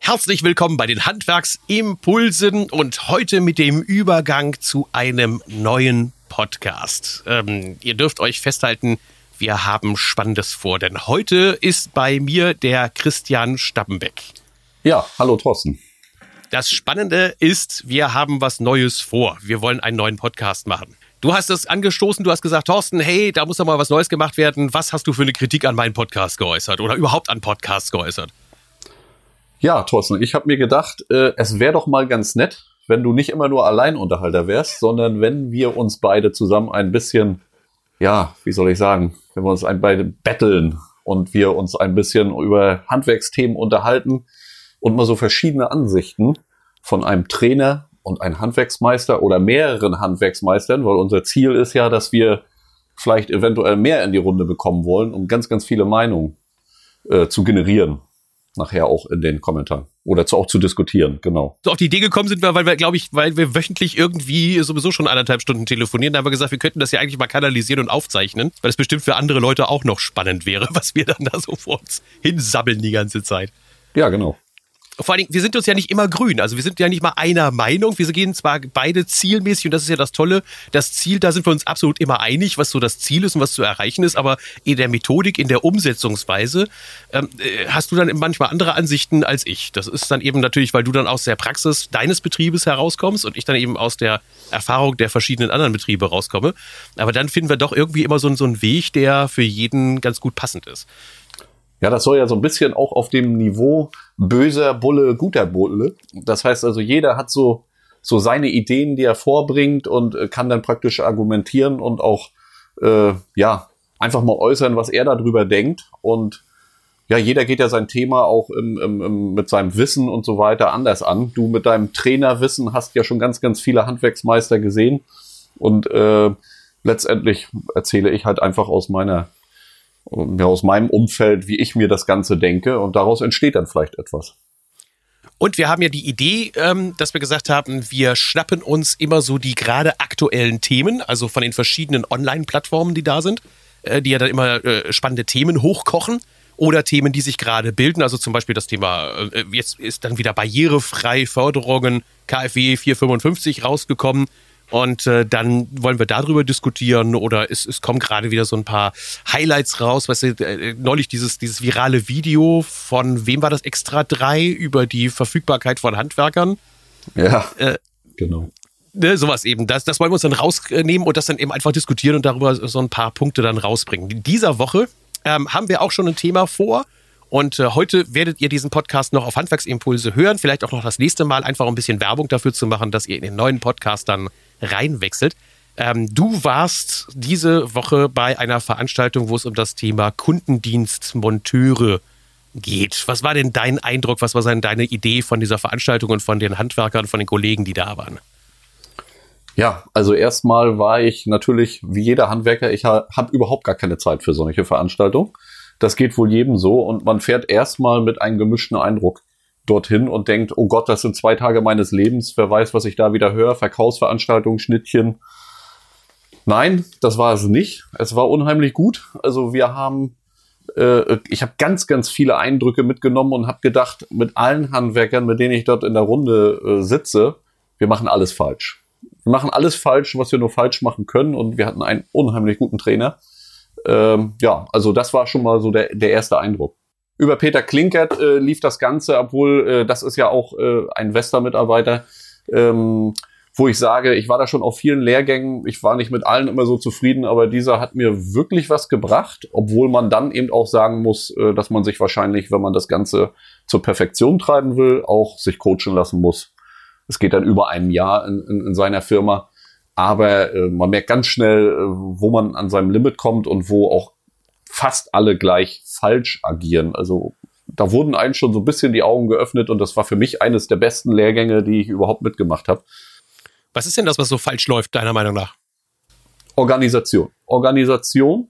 Herzlich willkommen bei den Handwerksimpulsen und heute mit dem Übergang zu einem neuen Podcast. Ähm, ihr dürft euch festhalten, wir haben Spannendes vor, denn heute ist bei mir der Christian Stappenbeck. Ja, hallo Thorsten. Das Spannende ist, wir haben was Neues vor. Wir wollen einen neuen Podcast machen. Du hast es angestoßen, du hast gesagt, Thorsten, hey, da muss doch mal was Neues gemacht werden. Was hast du für eine Kritik an meinen Podcast geäußert oder überhaupt an Podcasts geäußert? Ja, Thorsten, ich habe mir gedacht, äh, es wäre doch mal ganz nett, wenn du nicht immer nur Alleinunterhalter wärst, sondern wenn wir uns beide zusammen ein bisschen, ja, wie soll ich sagen, wenn wir uns ein beide betteln und wir uns ein bisschen über Handwerksthemen unterhalten und mal so verschiedene Ansichten von einem Trainer und einem Handwerksmeister oder mehreren Handwerksmeistern, weil unser Ziel ist ja, dass wir vielleicht eventuell mehr in die Runde bekommen wollen, um ganz, ganz viele Meinungen äh, zu generieren nachher auch in den Kommentaren oder zu, auch zu diskutieren, genau. So auf die Idee gekommen sind wir, weil wir, glaube ich, weil wir wöchentlich irgendwie sowieso schon anderthalb Stunden telefonieren. Da haben wir gesagt, wir könnten das ja eigentlich mal kanalisieren und aufzeichnen, weil es bestimmt für andere Leute auch noch spannend wäre, was wir dann da so vor uns hinsabbeln die ganze Zeit. Ja, genau vor allen Dingen, wir sind uns ja nicht immer grün. Also wir sind ja nicht mal einer Meinung. Wir gehen zwar beide zielmäßig und das ist ja das Tolle. Das Ziel, da sind wir uns absolut immer einig, was so das Ziel ist und was zu erreichen ist. Aber in der Methodik, in der Umsetzungsweise ähm, äh, hast du dann manchmal andere Ansichten als ich. Das ist dann eben natürlich, weil du dann aus der Praxis deines Betriebes herauskommst und ich dann eben aus der Erfahrung der verschiedenen anderen Betriebe rauskomme. Aber dann finden wir doch irgendwie immer so, so einen Weg, der für jeden ganz gut passend ist. Ja, das soll ja so ein bisschen auch auf dem Niveau böser Bulle, guter Bulle. Das heißt also, jeder hat so, so seine Ideen, die er vorbringt und äh, kann dann praktisch argumentieren und auch, äh, ja, einfach mal äußern, was er darüber denkt. Und ja, jeder geht ja sein Thema auch im, im, im, mit seinem Wissen und so weiter anders an. Du mit deinem Trainerwissen hast ja schon ganz, ganz viele Handwerksmeister gesehen. Und äh, letztendlich erzähle ich halt einfach aus meiner ja, aus meinem Umfeld, wie ich mir das Ganze denke. Und daraus entsteht dann vielleicht etwas. Und wir haben ja die Idee, ähm, dass wir gesagt haben, wir schnappen uns immer so die gerade aktuellen Themen, also von den verschiedenen Online-Plattformen, die da sind, äh, die ja dann immer äh, spannende Themen hochkochen oder Themen, die sich gerade bilden. Also zum Beispiel das Thema, äh, jetzt ist dann wieder barrierefrei Förderungen KfW 455 rausgekommen. Und äh, dann wollen wir darüber diskutieren oder es, es kommen gerade wieder so ein paar Highlights raus. Weißt du, äh, neulich dieses, dieses virale Video von wem war das Extra 3 über die Verfügbarkeit von Handwerkern. Ja, äh, genau. Ne, sowas eben. Das, das wollen wir uns dann rausnehmen und das dann eben einfach diskutieren und darüber so ein paar Punkte dann rausbringen. In dieser Woche ähm, haben wir auch schon ein Thema vor. Und äh, heute werdet ihr diesen Podcast noch auf Handwerksimpulse hören. Vielleicht auch noch das nächste Mal, einfach um ein bisschen Werbung dafür zu machen, dass ihr in den neuen Podcast dann reinwechselt. Ähm, du warst diese Woche bei einer Veranstaltung, wo es um das Thema Kundendienstmonteure geht. Was war denn dein Eindruck, was war denn deine Idee von dieser Veranstaltung und von den Handwerkern, von den Kollegen, die da waren? Ja, also erstmal war ich natürlich wie jeder Handwerker, ich ha habe überhaupt gar keine Zeit für solche Veranstaltungen. Das geht wohl jedem so und man fährt erstmal mit einem gemischten Eindruck dorthin und denkt, oh Gott, das sind zwei Tage meines Lebens, wer weiß, was ich da wieder höre, Verkaufsveranstaltungen, Schnittchen. Nein, das war es nicht. Es war unheimlich gut. Also wir haben, äh, ich habe ganz, ganz viele Eindrücke mitgenommen und habe gedacht, mit allen Handwerkern, mit denen ich dort in der Runde äh, sitze, wir machen alles falsch. Wir machen alles falsch, was wir nur falsch machen können und wir hatten einen unheimlich guten Trainer. Ähm, ja, also das war schon mal so der, der erste Eindruck. Über Peter Klinkert äh, lief das Ganze, obwohl äh, das ist ja auch äh, ein Wester-Mitarbeiter, ähm, wo ich sage, ich war da schon auf vielen Lehrgängen, ich war nicht mit allen immer so zufrieden, aber dieser hat mir wirklich was gebracht, obwohl man dann eben auch sagen muss, äh, dass man sich wahrscheinlich, wenn man das Ganze zur Perfektion treiben will, auch sich coachen lassen muss. Es geht dann über ein Jahr in, in, in seiner Firma. Aber äh, man merkt ganz schnell, äh, wo man an seinem Limit kommt und wo auch fast alle gleich falsch agieren. Also da wurden einem schon so ein bisschen die Augen geöffnet und das war für mich eines der besten Lehrgänge, die ich überhaupt mitgemacht habe. Was ist denn das, was so falsch läuft, deiner Meinung nach? Organisation. Organisation,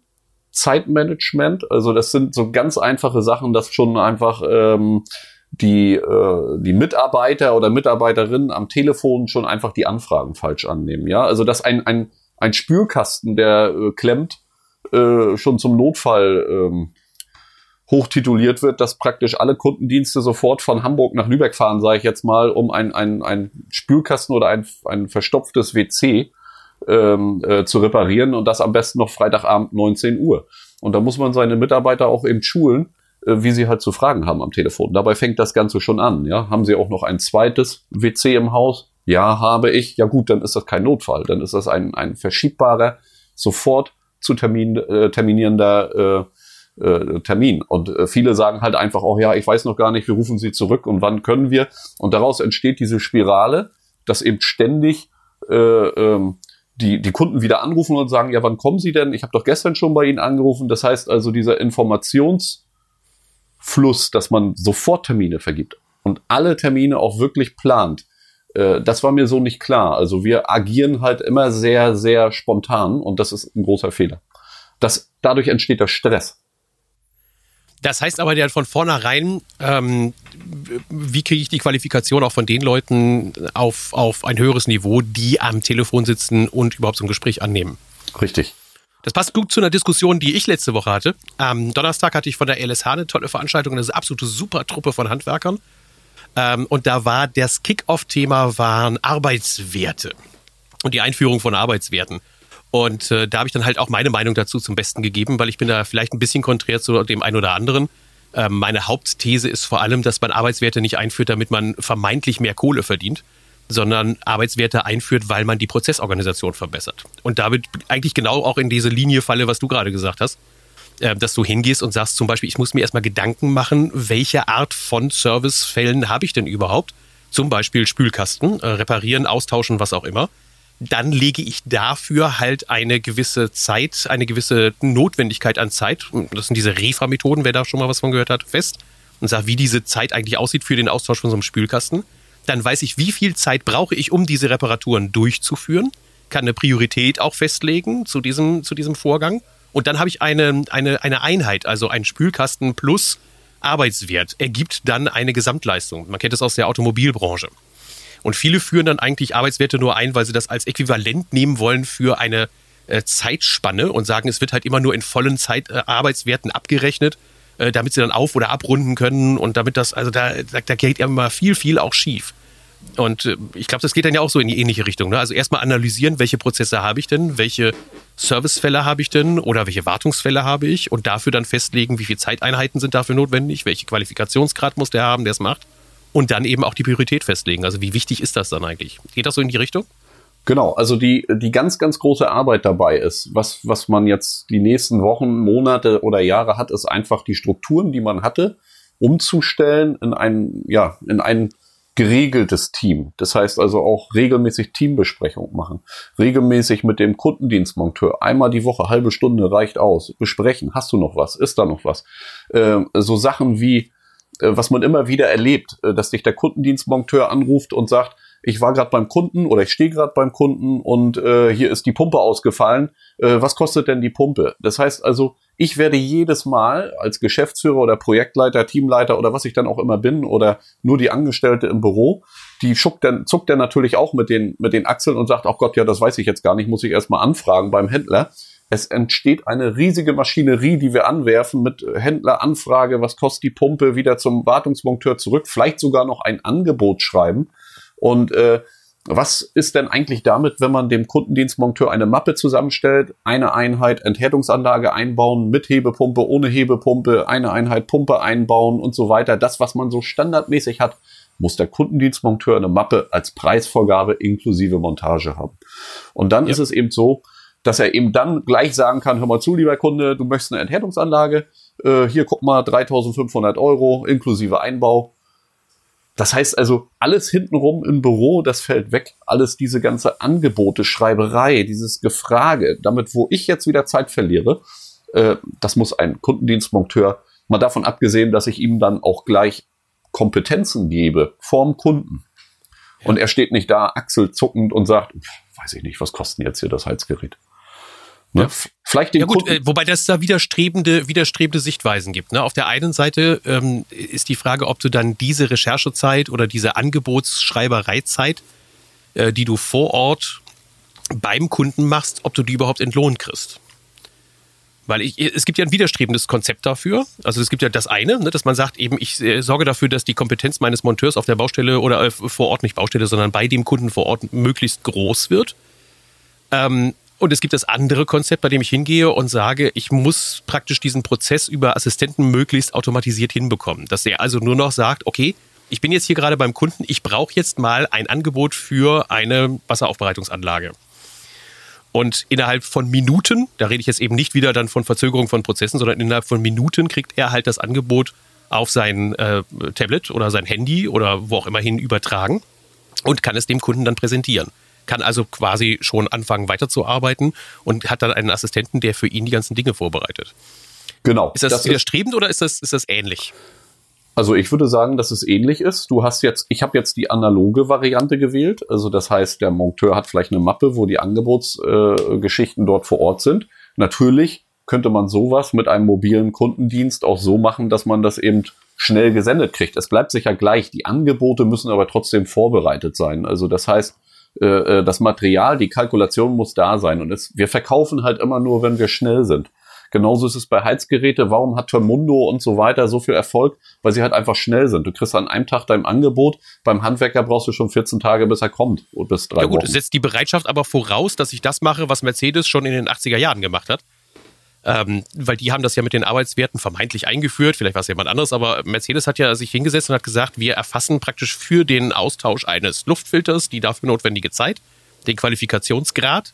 Zeitmanagement, also das sind so ganz einfache Sachen, dass schon einfach ähm, die, äh, die Mitarbeiter oder Mitarbeiterinnen am Telefon schon einfach die Anfragen falsch annehmen. Ja, also dass ein, ein, ein Spürkasten, der äh, klemmt, äh, schon zum Notfall ähm, hochtituliert wird, dass praktisch alle Kundendienste sofort von Hamburg nach Lübeck fahren, sage ich jetzt mal, um ein, ein, Spülkasten oder ein, ein verstopftes WC ähm, äh, zu reparieren und das am besten noch Freitagabend 19 Uhr. Und da muss man seine Mitarbeiter auch eben schulen, äh, wie sie halt zu fragen haben am Telefon. Dabei fängt das Ganze schon an. Ja, haben Sie auch noch ein zweites WC im Haus? Ja, habe ich. Ja gut, dann ist das kein Notfall. Dann ist das ein, ein verschiebbarer, sofort zu termin, äh, terminierender äh, äh, Termin. Und äh, viele sagen halt einfach auch, ja, ich weiß noch gar nicht, wir rufen Sie zurück und wann können wir. Und daraus entsteht diese Spirale, dass eben ständig äh, ähm, die, die Kunden wieder anrufen und sagen, ja, wann kommen Sie denn? Ich habe doch gestern schon bei Ihnen angerufen. Das heißt also, dieser Informationsfluss, dass man sofort Termine vergibt und alle Termine auch wirklich plant, äh, das war mir so nicht klar. Also wir agieren halt immer sehr, sehr spontan und das ist ein großer Fehler. Das, dadurch entsteht der Stress. Das heißt aber ja von vornherein, ähm, wie kriege ich die Qualifikation auch von den Leuten auf, auf ein höheres Niveau, die am Telefon sitzen und überhaupt so ein Gespräch annehmen? Richtig. Das passt gut zu einer Diskussion, die ich letzte Woche hatte. Am Donnerstag hatte ich von der LSH eine tolle Veranstaltung, eine absolute super Truppe von Handwerkern. Ähm, und da war das Kick-Off-Thema waren Arbeitswerte und die Einführung von Arbeitswerten. Und äh, da habe ich dann halt auch meine Meinung dazu zum Besten gegeben, weil ich bin da vielleicht ein bisschen konträr zu dem einen oder anderen. Ähm, meine Hauptthese ist vor allem, dass man Arbeitswerte nicht einführt, damit man vermeintlich mehr Kohle verdient, sondern Arbeitswerte einführt, weil man die Prozessorganisation verbessert. Und damit eigentlich genau auch in diese Linie falle, was du gerade gesagt hast. Äh, dass du hingehst und sagst zum Beispiel, ich muss mir erstmal Gedanken machen, welche Art von Servicefällen habe ich denn überhaupt? Zum Beispiel Spülkasten, äh, reparieren, austauschen, was auch immer. Dann lege ich dafür halt eine gewisse Zeit, eine gewisse Notwendigkeit an Zeit, das sind diese Refa-Methoden, wer da schon mal was von gehört hat, fest und sage, wie diese Zeit eigentlich aussieht für den Austausch von so einem Spülkasten. Dann weiß ich, wie viel Zeit brauche ich, um diese Reparaturen durchzuführen, kann eine Priorität auch festlegen zu diesem, zu diesem Vorgang und dann habe ich eine, eine, eine Einheit, also ein Spülkasten plus Arbeitswert, ergibt dann eine Gesamtleistung. Man kennt das aus der Automobilbranche. Und viele führen dann eigentlich Arbeitswerte nur ein, weil sie das als Äquivalent nehmen wollen für eine äh, Zeitspanne und sagen, es wird halt immer nur in vollen Zeit, äh, Arbeitswerten abgerechnet, äh, damit sie dann auf- oder abrunden können und damit das, also da, da, da geht immer viel, viel auch schief. Und äh, ich glaube, das geht dann ja auch so in die ähnliche Richtung. Ne? Also erstmal analysieren, welche Prozesse habe ich denn, welche Servicefälle habe ich denn oder welche Wartungsfälle habe ich und dafür dann festlegen, wie viele Zeiteinheiten sind dafür notwendig, welche Qualifikationsgrad muss der haben, der es macht. Und dann eben auch die Priorität festlegen. Also wie wichtig ist das dann eigentlich? Geht das so in die Richtung? Genau, also die, die ganz, ganz große Arbeit dabei ist, was, was man jetzt die nächsten Wochen, Monate oder Jahre hat, ist einfach die Strukturen, die man hatte, umzustellen in ein, ja, in ein geregeltes Team. Das heißt also auch regelmäßig Teambesprechungen machen. Regelmäßig mit dem Kundendienstmonteur. Einmal die Woche, halbe Stunde reicht aus. Besprechen. Hast du noch was? Ist da noch was? Äh, so Sachen wie, was man immer wieder erlebt, äh, dass dich der Kundendienstmonteur anruft und sagt, ich war gerade beim Kunden oder ich stehe gerade beim Kunden und äh, hier ist die Pumpe ausgefallen. Äh, was kostet denn die Pumpe? Das heißt also, ich werde jedes Mal als Geschäftsführer oder Projektleiter, Teamleiter oder was ich dann auch immer bin oder nur die Angestellte im Büro, die schuckt dann, zuckt dann natürlich auch mit den, mit den Achseln und sagt, ach Gott, ja, das weiß ich jetzt gar nicht, muss ich erstmal anfragen beim Händler. Es entsteht eine riesige Maschinerie, die wir anwerfen mit Händleranfrage, was kostet die Pumpe, wieder zum Wartungsmonteur zurück, vielleicht sogar noch ein Angebot schreiben. Und äh, was ist denn eigentlich damit, wenn man dem Kundendienstmonteur eine Mappe zusammenstellt, eine Einheit Enthärtungsanlage einbauen, mit Hebepumpe, ohne Hebepumpe, eine Einheit Pumpe einbauen und so weiter. Das, was man so standardmäßig hat, muss der Kundendienstmonteur eine Mappe als Preisvorgabe inklusive Montage haben. Und dann ja. ist es eben so, dass er eben dann gleich sagen kann, hör mal zu, lieber Kunde, du möchtest eine Enthärtungsanlage, äh, hier guck mal, 3500 Euro inklusive Einbau das heißt also, alles hintenrum im Büro, das fällt weg. Alles diese ganze Angebote, Schreiberei, dieses Gefrage, damit, wo ich jetzt wieder Zeit verliere, äh, das muss ein Kundendienstmonteur, mal davon abgesehen, dass ich ihm dann auch gleich Kompetenzen gebe vorm Kunden. Und er steht nicht da achselzuckend und sagt, weiß ich nicht, was kostet jetzt hier das Heizgerät? Ne? Ja. Vielleicht den ja gut, äh, wobei das da widerstrebende, widerstrebende Sichtweisen gibt. Ne? Auf der einen Seite ähm, ist die Frage, ob du dann diese Recherchezeit oder diese Angebotsschreibereizeit, äh, die du vor Ort beim Kunden machst, ob du die überhaupt entlohnt kriegst. Weil ich, es gibt ja ein widerstrebendes Konzept dafür. Also es gibt ja das eine, ne, dass man sagt, eben ich äh, sorge dafür, dass die Kompetenz meines Monteurs auf der Baustelle oder äh, vor Ort, nicht Baustelle, sondern bei dem Kunden vor Ort möglichst groß wird. Ähm, und es gibt das andere Konzept, bei dem ich hingehe und sage, ich muss praktisch diesen Prozess über Assistenten möglichst automatisiert hinbekommen. Dass er also nur noch sagt, okay, ich bin jetzt hier gerade beim Kunden, ich brauche jetzt mal ein Angebot für eine Wasseraufbereitungsanlage. Und innerhalb von Minuten, da rede ich jetzt eben nicht wieder dann von Verzögerung von Prozessen, sondern innerhalb von Minuten kriegt er halt das Angebot auf sein äh, Tablet oder sein Handy oder wo auch immer hin übertragen und kann es dem Kunden dann präsentieren. Kann also quasi schon anfangen weiterzuarbeiten und hat dann einen Assistenten, der für ihn die ganzen Dinge vorbereitet. Genau. Ist das, das widerstrebend ist, oder ist das, ist das ähnlich? Also ich würde sagen, dass es ähnlich ist. Du hast jetzt, ich habe jetzt die analoge Variante gewählt. Also das heißt, der Monteur hat vielleicht eine Mappe, wo die Angebotsgeschichten äh, dort vor Ort sind. Natürlich könnte man sowas mit einem mobilen Kundendienst auch so machen, dass man das eben schnell gesendet kriegt. Es bleibt sicher gleich. Die Angebote müssen aber trotzdem vorbereitet sein. Also das heißt, äh, äh das Material, die Kalkulation muss da sein. Und es, wir verkaufen halt immer nur, wenn wir schnell sind. Genauso ist es bei Heizgeräte. Warum hat Termundo und so weiter so viel Erfolg? Weil sie halt einfach schnell sind. Du kriegst an einem Tag dein Angebot. Beim Handwerker brauchst du schon 14 Tage, bis er kommt. Und bis drei ja gut, Wochen. setzt die Bereitschaft aber voraus, dass ich das mache, was Mercedes schon in den 80er Jahren gemacht hat. Ähm, weil die haben das ja mit den Arbeitswerten vermeintlich eingeführt, vielleicht war es jemand anderes, aber Mercedes hat ja sich hingesetzt und hat gesagt, wir erfassen praktisch für den Austausch eines Luftfilters die dafür notwendige Zeit, den Qualifikationsgrad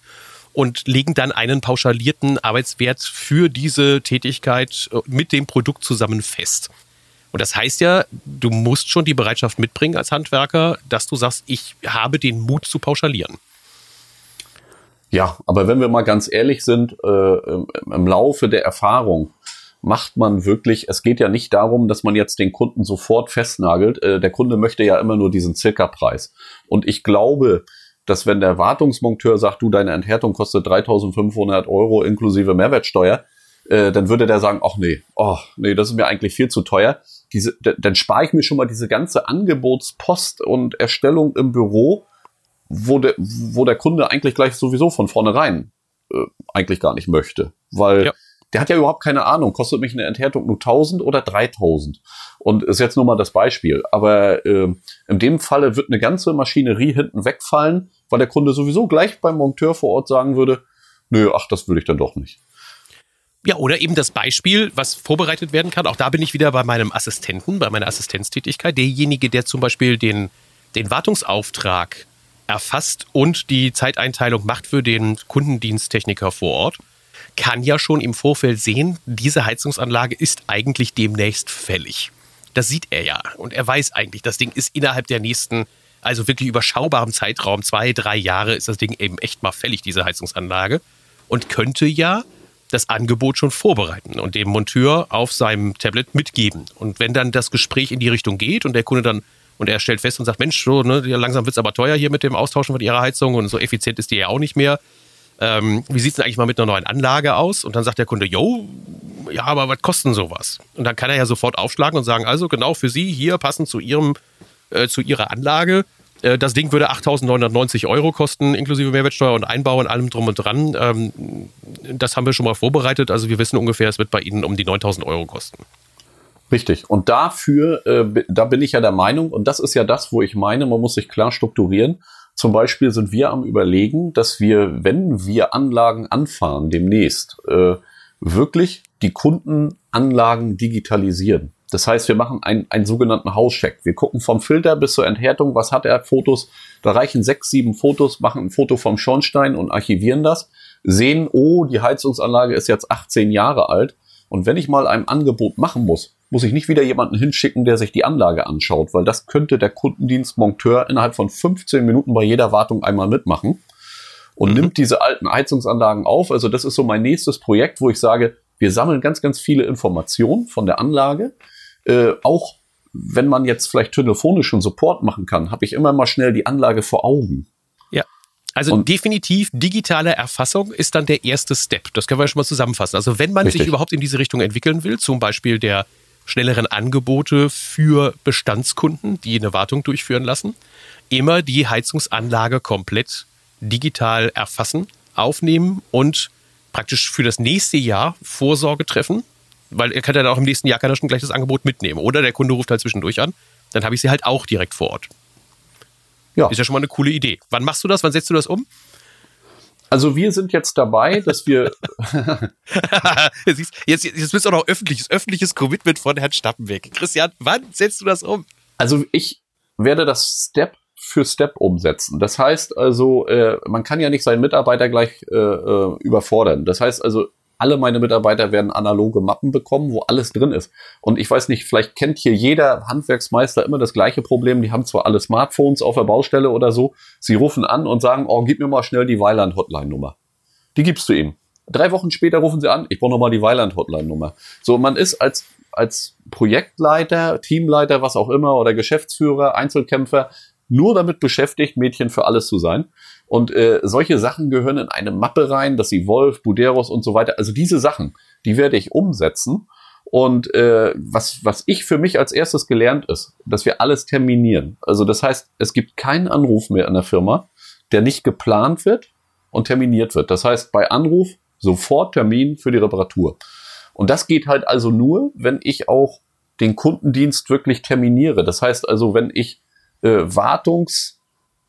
und legen dann einen pauschalierten Arbeitswert für diese Tätigkeit äh, mit dem Produkt zusammen fest. Und das heißt ja, du musst schon die Bereitschaft mitbringen als Handwerker, dass du sagst, ich habe den Mut zu pauschalieren. Ja, aber wenn wir mal ganz ehrlich sind, äh, im Laufe der Erfahrung macht man wirklich, es geht ja nicht darum, dass man jetzt den Kunden sofort festnagelt. Äh, der Kunde möchte ja immer nur diesen Zirka-Preis. Und ich glaube, dass wenn der Wartungsmonteur sagt, du, deine Enthärtung kostet 3500 Euro inklusive Mehrwertsteuer, äh, dann würde der sagen, ach nee, oh, nee, das ist mir eigentlich viel zu teuer. Diese, dann spare ich mir schon mal diese ganze Angebotspost und Erstellung im Büro, wo der, wo der Kunde eigentlich gleich sowieso von vornherein äh, eigentlich gar nicht möchte. Weil ja. der hat ja überhaupt keine Ahnung, kostet mich eine Enthärtung nur 1000 oder 3000. Und ist jetzt nur mal das Beispiel. Aber äh, in dem Falle wird eine ganze Maschinerie hinten wegfallen, weil der Kunde sowieso gleich beim Monteur vor Ort sagen würde, nö, ach, das will ich dann doch nicht. Ja, oder eben das Beispiel, was vorbereitet werden kann. Auch da bin ich wieder bei meinem Assistenten, bei meiner Assistenztätigkeit. Derjenige, der zum Beispiel den, den Wartungsauftrag erfasst und die Zeiteinteilung macht für den Kundendiensttechniker vor Ort, kann ja schon im Vorfeld sehen, diese Heizungsanlage ist eigentlich demnächst fällig. Das sieht er ja. Und er weiß eigentlich, das Ding ist innerhalb der nächsten also wirklich überschaubarem Zeitraum, zwei, drei Jahre, ist das Ding eben echt mal fällig, diese Heizungsanlage. Und könnte ja das Angebot schon vorbereiten und dem Monteur auf seinem Tablet mitgeben. Und wenn dann das Gespräch in die Richtung geht und der Kunde dann und er stellt fest und sagt, Mensch, so, ne, langsam wird es aber teuer hier mit dem Austauschen von ihrer Heizung und so effizient ist die ja auch nicht mehr. Ähm, wie sieht es eigentlich mal mit einer neuen Anlage aus? Und dann sagt der Kunde, yo, ja, aber was kostet sowas? Und dann kann er ja sofort aufschlagen und sagen, also genau für Sie hier passend zu Ihrem äh, zu ihrer Anlage. Äh, das Ding würde 8.990 Euro kosten, inklusive Mehrwertsteuer und Einbau und allem drum und dran. Ähm, das haben wir schon mal vorbereitet. Also wir wissen ungefähr, es wird bei Ihnen um die 9.000 Euro kosten. Richtig. Und dafür, äh, da bin ich ja der Meinung, und das ist ja das, wo ich meine, man muss sich klar strukturieren. Zum Beispiel sind wir am Überlegen, dass wir, wenn wir Anlagen anfahren demnächst, äh, wirklich die Kundenanlagen digitalisieren. Das heißt, wir machen einen, einen sogenannten Hauscheck. Wir gucken vom Filter bis zur Enthärtung, was hat er, Fotos. Da reichen sechs, sieben Fotos, machen ein Foto vom Schornstein und archivieren das. Sehen, oh, die Heizungsanlage ist jetzt 18 Jahre alt. Und wenn ich mal ein Angebot machen muss, muss ich nicht wieder jemanden hinschicken, der sich die Anlage anschaut, weil das könnte der Kundendienstmonteur innerhalb von 15 Minuten bei jeder Wartung einmal mitmachen und mhm. nimmt diese alten Heizungsanlagen auf. Also das ist so mein nächstes Projekt, wo ich sage, wir sammeln ganz, ganz viele Informationen von der Anlage, äh, auch wenn man jetzt vielleicht telefonischen Support machen kann, habe ich immer mal schnell die Anlage vor Augen. Ja. Also und definitiv digitale Erfassung ist dann der erste Step. Das können wir schon mal zusammenfassen. Also wenn man richtig. sich überhaupt in diese Richtung entwickeln will, zum Beispiel der schnelleren Angebote für Bestandskunden, die eine Wartung durchführen lassen, immer die Heizungsanlage komplett digital erfassen, aufnehmen und praktisch für das nächste Jahr Vorsorge treffen, weil er kann dann auch im nächsten Jahr kann er schon gleich das Angebot mitnehmen. Oder der Kunde ruft halt zwischendurch an, dann habe ich sie halt auch direkt vor Ort. Ja. Ist ja schon mal eine coole Idee. Wann machst du das? Wann setzt du das um? Also wir sind jetzt dabei, dass wir. jetzt, jetzt, jetzt bist du auch noch öffentliches, öffentliches Commitment von Herrn Stappenweg. Christian, wann setzt du das um? Also ich werde das Step für Step umsetzen. Das heißt also, äh, man kann ja nicht seinen Mitarbeiter gleich äh, äh überfordern. Das heißt also, alle meine Mitarbeiter werden analoge Mappen bekommen, wo alles drin ist. Und ich weiß nicht, vielleicht kennt hier jeder Handwerksmeister immer das gleiche Problem. Die haben zwar alle Smartphones auf der Baustelle oder so. Sie rufen an und sagen, oh, gib mir mal schnell die Weiland-Hotline-Nummer. Die gibst du ihm. Drei Wochen später rufen sie an, ich brauche nochmal die Weiland-Hotline-Nummer. So, man ist als, als Projektleiter, Teamleiter, was auch immer, oder Geschäftsführer, Einzelkämpfer, nur damit beschäftigt, Mädchen für alles zu sein. Und äh, solche Sachen gehören in eine Mappe rein, dass sie Wolf, Buderos und so weiter. Also diese Sachen, die werde ich umsetzen. Und äh, was, was ich für mich als erstes gelernt ist, dass wir alles terminieren. Also das heißt, es gibt keinen Anruf mehr in der Firma, der nicht geplant wird und terminiert wird. Das heißt, bei Anruf sofort Termin für die Reparatur. Und das geht halt also nur, wenn ich auch den Kundendienst wirklich terminiere. Das heißt also, wenn ich äh, Wartungs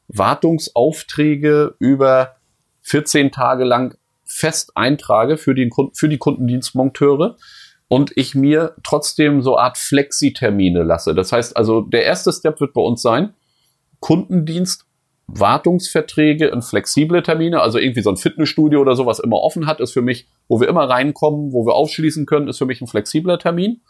Wartungsaufträge über 14 Tage lang fest eintrage für, den, für die Kundendienstmonteure und ich mir trotzdem so Art Flexi-Termine lasse. Das heißt also, der erste Step wird bei uns sein, Kundendienst, Wartungsverträge in flexible Termine, also irgendwie so ein Fitnessstudio oder so, was immer offen hat, ist für mich, wo wir immer reinkommen, wo wir aufschließen können, ist für mich ein flexibler Termin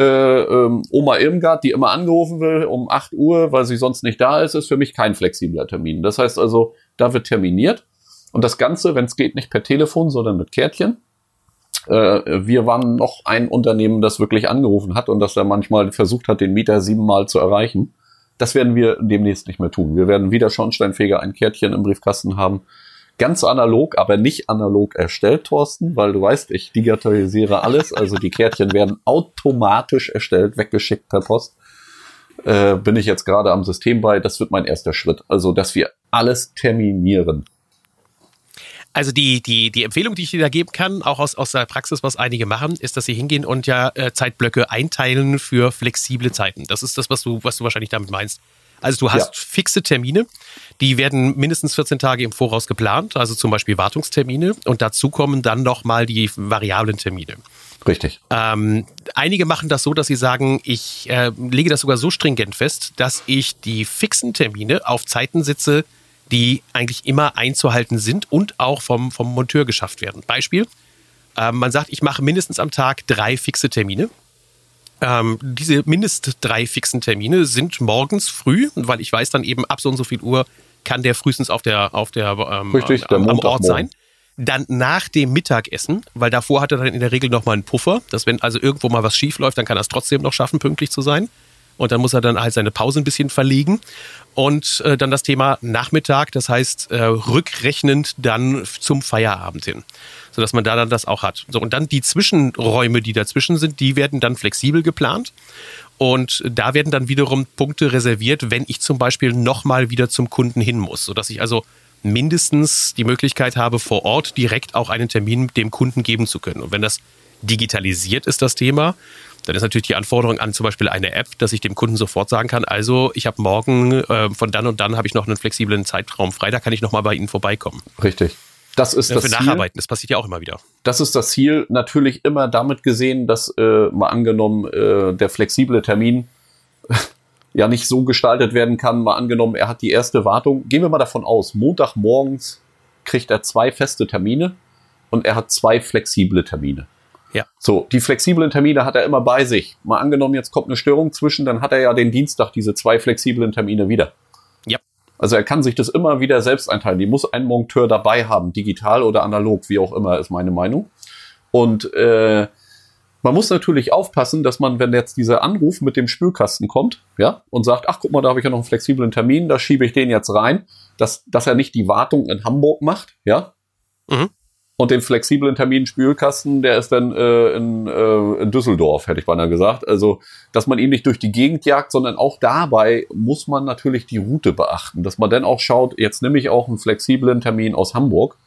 äh, ähm, Oma Irmgard, die immer angerufen will um 8 Uhr, weil sie sonst nicht da ist, ist für mich kein flexibler Termin. Das heißt also, da wird terminiert. Und das Ganze, wenn es geht, nicht per Telefon, sondern mit Kärtchen. Äh, wir waren noch ein Unternehmen, das wirklich angerufen hat und das da manchmal versucht hat, den Mieter siebenmal zu erreichen. Das werden wir demnächst nicht mehr tun. Wir werden wieder Schornsteinfeger ein Kärtchen im Briefkasten haben, ganz analog, aber nicht analog erstellt, Thorsten, weil du weißt, ich digitalisiere alles. Also die Kärtchen werden automatisch erstellt, weggeschickt per Post. Äh, bin ich jetzt gerade am System bei. Das wird mein erster Schritt. Also, dass wir alles terminieren. Also die, die, die Empfehlung, die ich dir da geben kann, auch aus, aus der Praxis, was einige machen, ist, dass sie hingehen und ja äh, Zeitblöcke einteilen für flexible Zeiten. Das ist das, was du, was du wahrscheinlich damit meinst. Also du hast ja. fixe Termine, die werden mindestens 14 Tage im Voraus geplant, also zum Beispiel Wartungstermine und dazu kommen dann nochmal die variablen Termine. Richtig. Ähm, einige machen das so, dass sie sagen, ich äh, lege das sogar so stringent fest, dass ich die fixen Termine auf Zeiten sitze, die eigentlich immer einzuhalten sind und auch vom, vom Monteur geschafft werden. Beispiel, äh, man sagt, ich mache mindestens am Tag drei fixe Termine. Ähm, diese mindest drei fixen Termine sind morgens früh, weil ich weiß dann eben ab so und so viel Uhr kann der frühestens auf der, auf der, ähm, Richtig, der am, am Ort sein. Dann nach dem Mittagessen, weil davor hat er dann in der Regel nochmal einen Puffer, dass wenn also irgendwo mal was schief läuft, dann kann er es trotzdem noch schaffen, pünktlich zu sein. Und dann muss er dann halt seine Pause ein bisschen verlegen. Und äh, dann das Thema Nachmittag, das heißt äh, rückrechnend dann zum Feierabend hin sodass man da dann das auch hat. So, und dann die Zwischenräume, die dazwischen sind, die werden dann flexibel geplant. Und da werden dann wiederum Punkte reserviert, wenn ich zum Beispiel nochmal wieder zum Kunden hin muss, sodass ich also mindestens die Möglichkeit habe, vor Ort direkt auch einen Termin dem Kunden geben zu können. Und wenn das digitalisiert ist, das Thema, dann ist natürlich die Anforderung an zum Beispiel eine App, dass ich dem Kunden sofort sagen kann, also ich habe morgen äh, von dann und dann habe ich noch einen flexiblen Zeitraum frei, da kann ich nochmal bei Ihnen vorbeikommen. Richtig. Das ist das für Ziel. Nacharbeiten, das passiert ja auch immer wieder. Das ist das Ziel. Natürlich immer damit gesehen, dass äh, mal angenommen äh, der flexible Termin ja nicht so gestaltet werden kann. Mal angenommen, er hat die erste Wartung. Gehen wir mal davon aus, Montagmorgens kriegt er zwei feste Termine und er hat zwei flexible Termine. Ja. So, die flexiblen Termine hat er immer bei sich. Mal angenommen, jetzt kommt eine Störung zwischen, dann hat er ja den Dienstag diese zwei flexiblen Termine wieder. Also er kann sich das immer wieder selbst einteilen. Die muss ein Monteur dabei haben, digital oder analog, wie auch immer, ist meine Meinung. Und äh, man muss natürlich aufpassen, dass man, wenn jetzt dieser Anruf mit dem Spülkasten kommt, ja, und sagt, ach guck mal, da habe ich ja noch einen flexiblen Termin, da schiebe ich den jetzt rein, dass, dass er nicht die Wartung in Hamburg macht, ja, mhm. Und den flexiblen Terminspülkasten, der ist dann äh, in, äh, in Düsseldorf, hätte ich beinahe gesagt. Also, dass man ihn nicht durch die Gegend jagt, sondern auch dabei muss man natürlich die Route beachten. Dass man dann auch schaut, jetzt nehme ich auch einen flexiblen Termin aus Hamburg,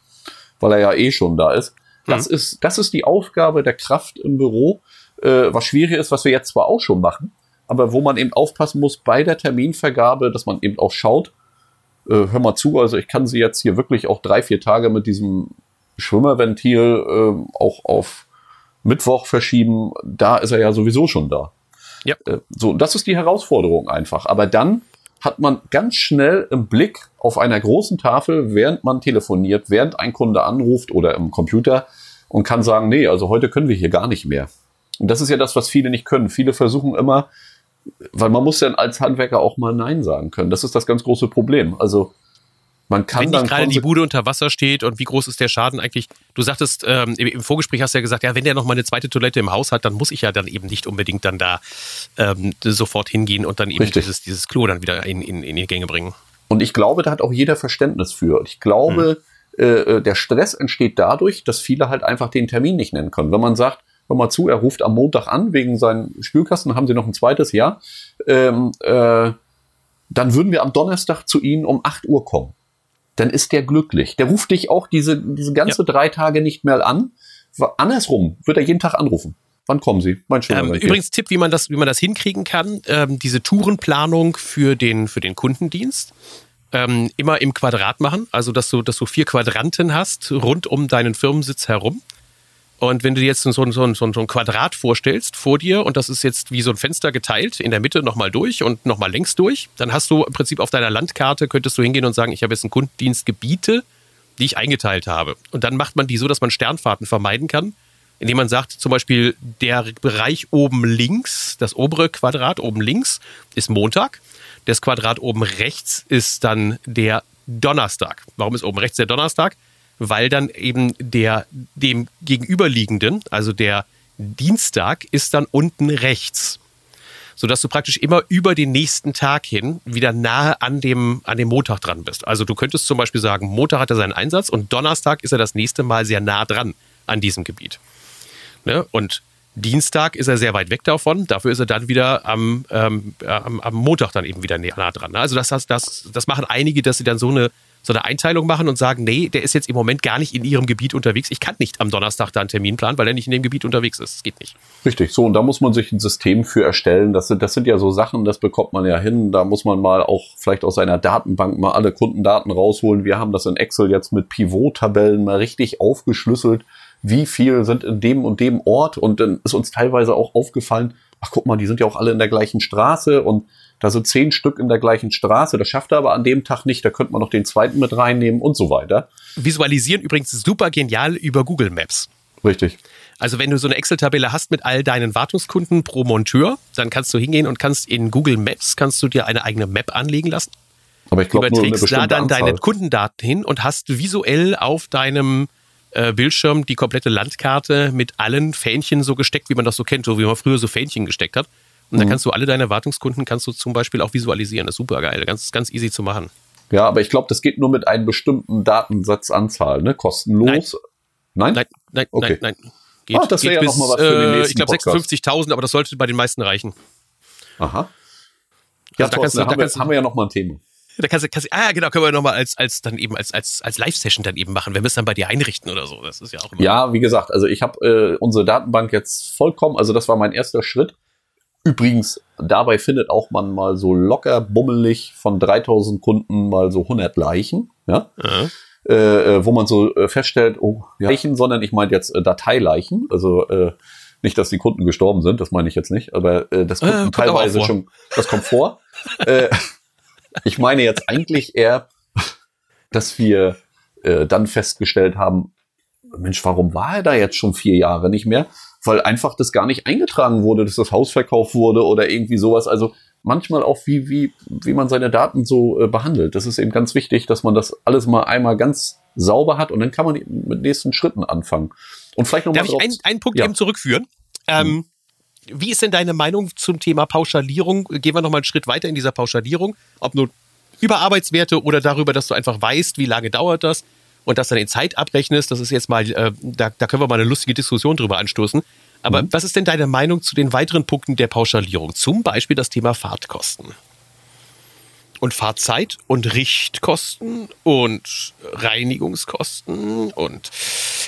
weil er ja eh schon da ist. Das mhm. ist, das ist die Aufgabe der Kraft im Büro, äh, was schwierig ist, was wir jetzt zwar auch schon machen, aber wo man eben aufpassen muss bei der Terminvergabe, dass man eben auch schaut, äh, hör mal zu, also ich kann sie jetzt hier wirklich auch drei, vier Tage mit diesem Schwimmerventil äh, auch auf Mittwoch verschieben, da ist er ja sowieso schon da. Ja. Äh, so, das ist die Herausforderung einfach. Aber dann hat man ganz schnell im Blick auf einer großen Tafel, während man telefoniert, während ein Kunde anruft oder im Computer und kann sagen, nee, also heute können wir hier gar nicht mehr. Und das ist ja das, was viele nicht können. Viele versuchen immer, weil man muss ja als Handwerker auch mal Nein sagen können. Das ist das ganz große Problem. Also man kann Wenn nicht gerade die Bude unter Wasser steht und wie groß ist der Schaden eigentlich? Du sagtest, ähm, im Vorgespräch hast du ja gesagt, ja, wenn der noch mal eine zweite Toilette im Haus hat, dann muss ich ja dann eben nicht unbedingt dann da ähm, sofort hingehen und dann eben dieses, dieses Klo dann wieder in, in, in die Gänge bringen. Und ich glaube, da hat auch jeder Verständnis für. Ich glaube, hm. äh, der Stress entsteht dadurch, dass viele halt einfach den Termin nicht nennen können. Wenn man sagt, hör mal zu, er ruft am Montag an wegen seinen Spülkasten, haben sie noch ein zweites Jahr, ähm, äh, dann würden wir am Donnerstag zu Ihnen um 8 Uhr kommen dann ist der glücklich. Der ruft dich auch diese, diese ganze ja. drei Tage nicht mehr an. Andersrum wird er jeden Tag anrufen. Wann kommen Sie? Mein ähm, übrigens Tipp, wie man das, wie man das hinkriegen kann: ähm, diese Tourenplanung für den für den Kundendienst ähm, immer im Quadrat machen, also dass du dass du vier Quadranten hast rund um deinen Firmensitz herum. Und wenn du dir jetzt so, so, so, so ein Quadrat vorstellst vor dir und das ist jetzt wie so ein Fenster geteilt, in der Mitte nochmal durch und nochmal längs durch, dann hast du im Prinzip auf deiner Landkarte, könntest du hingehen und sagen, ich habe jetzt einen Kundendienstgebiete, die ich eingeteilt habe. Und dann macht man die so, dass man Sternfahrten vermeiden kann, indem man sagt, zum Beispiel der Bereich oben links, das obere Quadrat oben links ist Montag, das Quadrat oben rechts ist dann der Donnerstag. Warum ist oben rechts der Donnerstag? Weil dann eben der dem gegenüberliegenden, also der Dienstag, ist dann unten rechts. Sodass du praktisch immer über den nächsten Tag hin wieder nahe an dem, an dem Montag dran bist. Also du könntest zum Beispiel sagen, Montag hat er seinen Einsatz und Donnerstag ist er das nächste Mal sehr nah dran an diesem Gebiet. Ne? Und Dienstag ist er sehr weit weg davon, dafür ist er dann wieder am, ähm, am, am Montag dann eben wieder nah dran. Also das, das, das machen einige, dass sie dann so eine so eine Einteilung machen und sagen, nee, der ist jetzt im Moment gar nicht in ihrem Gebiet unterwegs. Ich kann nicht am Donnerstag da einen Termin planen, weil er nicht in dem Gebiet unterwegs ist. Das geht nicht. Richtig, so und da muss man sich ein System für erstellen. Das sind, das sind ja so Sachen, das bekommt man ja hin. Da muss man mal auch vielleicht aus seiner Datenbank mal alle Kundendaten rausholen. Wir haben das in Excel jetzt mit Pivot-Tabellen mal richtig aufgeschlüsselt. Wie viel sind in dem und dem Ort? Und dann ist uns teilweise auch aufgefallen, ach guck mal, die sind ja auch alle in der gleichen Straße und da sind zehn Stück in der gleichen Straße. Das schafft er aber an dem Tag nicht. Da könnte man noch den zweiten mit reinnehmen und so weiter. Visualisieren übrigens super genial über Google Maps. Richtig. Also wenn du so eine Excel-Tabelle hast mit all deinen Wartungskunden pro Monteur, dann kannst du hingehen und kannst in Google Maps kannst du dir eine eigene Map anlegen lassen. Aber ich glaube, überträgst da dann Anzahl. deine Kundendaten hin und hast visuell auf deinem äh, Bildschirm die komplette Landkarte mit allen Fähnchen so gesteckt, wie man das so kennt, so wie man früher so Fähnchen gesteckt hat. Und dann mhm. kannst du alle deine Wartungskunden kannst du zum Beispiel auch visualisieren. Das ist super geil, ganz, ganz easy zu machen. Ja, aber ich glaube, das geht nur mit einem bestimmten Datensatzanzahl, ne? Kostenlos. Nein? Nein, nein, okay. nein, nein. Geht, ah, das wäre ja bis, noch mal was für den äh, nächsten Ich glaube 56.000, aber das sollte bei den meisten reichen. Aha. Ja, also da, kannst du, da haben, wir, haben wir ja noch mal ein Thema. Da kannst du, kannst ah, genau, können wir nochmal als, als dann eben als, als, als Live-Session dann eben machen, wenn wir es dann bei dir einrichten oder so. Das ist ja auch immer. Ja, wie gesagt, also ich habe äh, unsere Datenbank jetzt vollkommen, also das war mein erster Schritt. Übrigens, dabei findet auch man mal so locker bummelig von 3000 Kunden mal so 100 Leichen, ja. Mhm. Äh, wo man so äh, feststellt, oh, Leichen, sondern ich meine jetzt äh, Dateileichen, also äh, nicht, dass die Kunden gestorben sind, das meine ich jetzt nicht, aber äh, das kommt äh, teilweise schon, das kommt vor. äh, ich meine jetzt eigentlich eher, dass wir äh, dann festgestellt haben, Mensch, warum war er da jetzt schon vier Jahre nicht mehr? Weil einfach das gar nicht eingetragen wurde, dass das Haus verkauft wurde oder irgendwie sowas. Also manchmal auch, wie, wie, wie man seine Daten so äh, behandelt. Das ist eben ganz wichtig, dass man das alles mal einmal ganz sauber hat und dann kann man mit nächsten Schritten anfangen. Und vielleicht noch Darf mal ich einen, einen Punkt ja. eben zurückführen? Ähm, hm. Wie ist denn deine Meinung zum Thema Pauschalierung? Gehen wir noch mal einen Schritt weiter in dieser Pauschalierung. Ob nur über Arbeitswerte oder darüber, dass du einfach weißt, wie lange dauert das und das dann in Zeit abrechnest. Das ist jetzt mal, äh, da, da können wir mal eine lustige Diskussion drüber anstoßen. Aber mhm. was ist denn deine Meinung zu den weiteren Punkten der Pauschalierung? Zum Beispiel das Thema Fahrtkosten. Und Fahrzeit und Richtkosten und Reinigungskosten und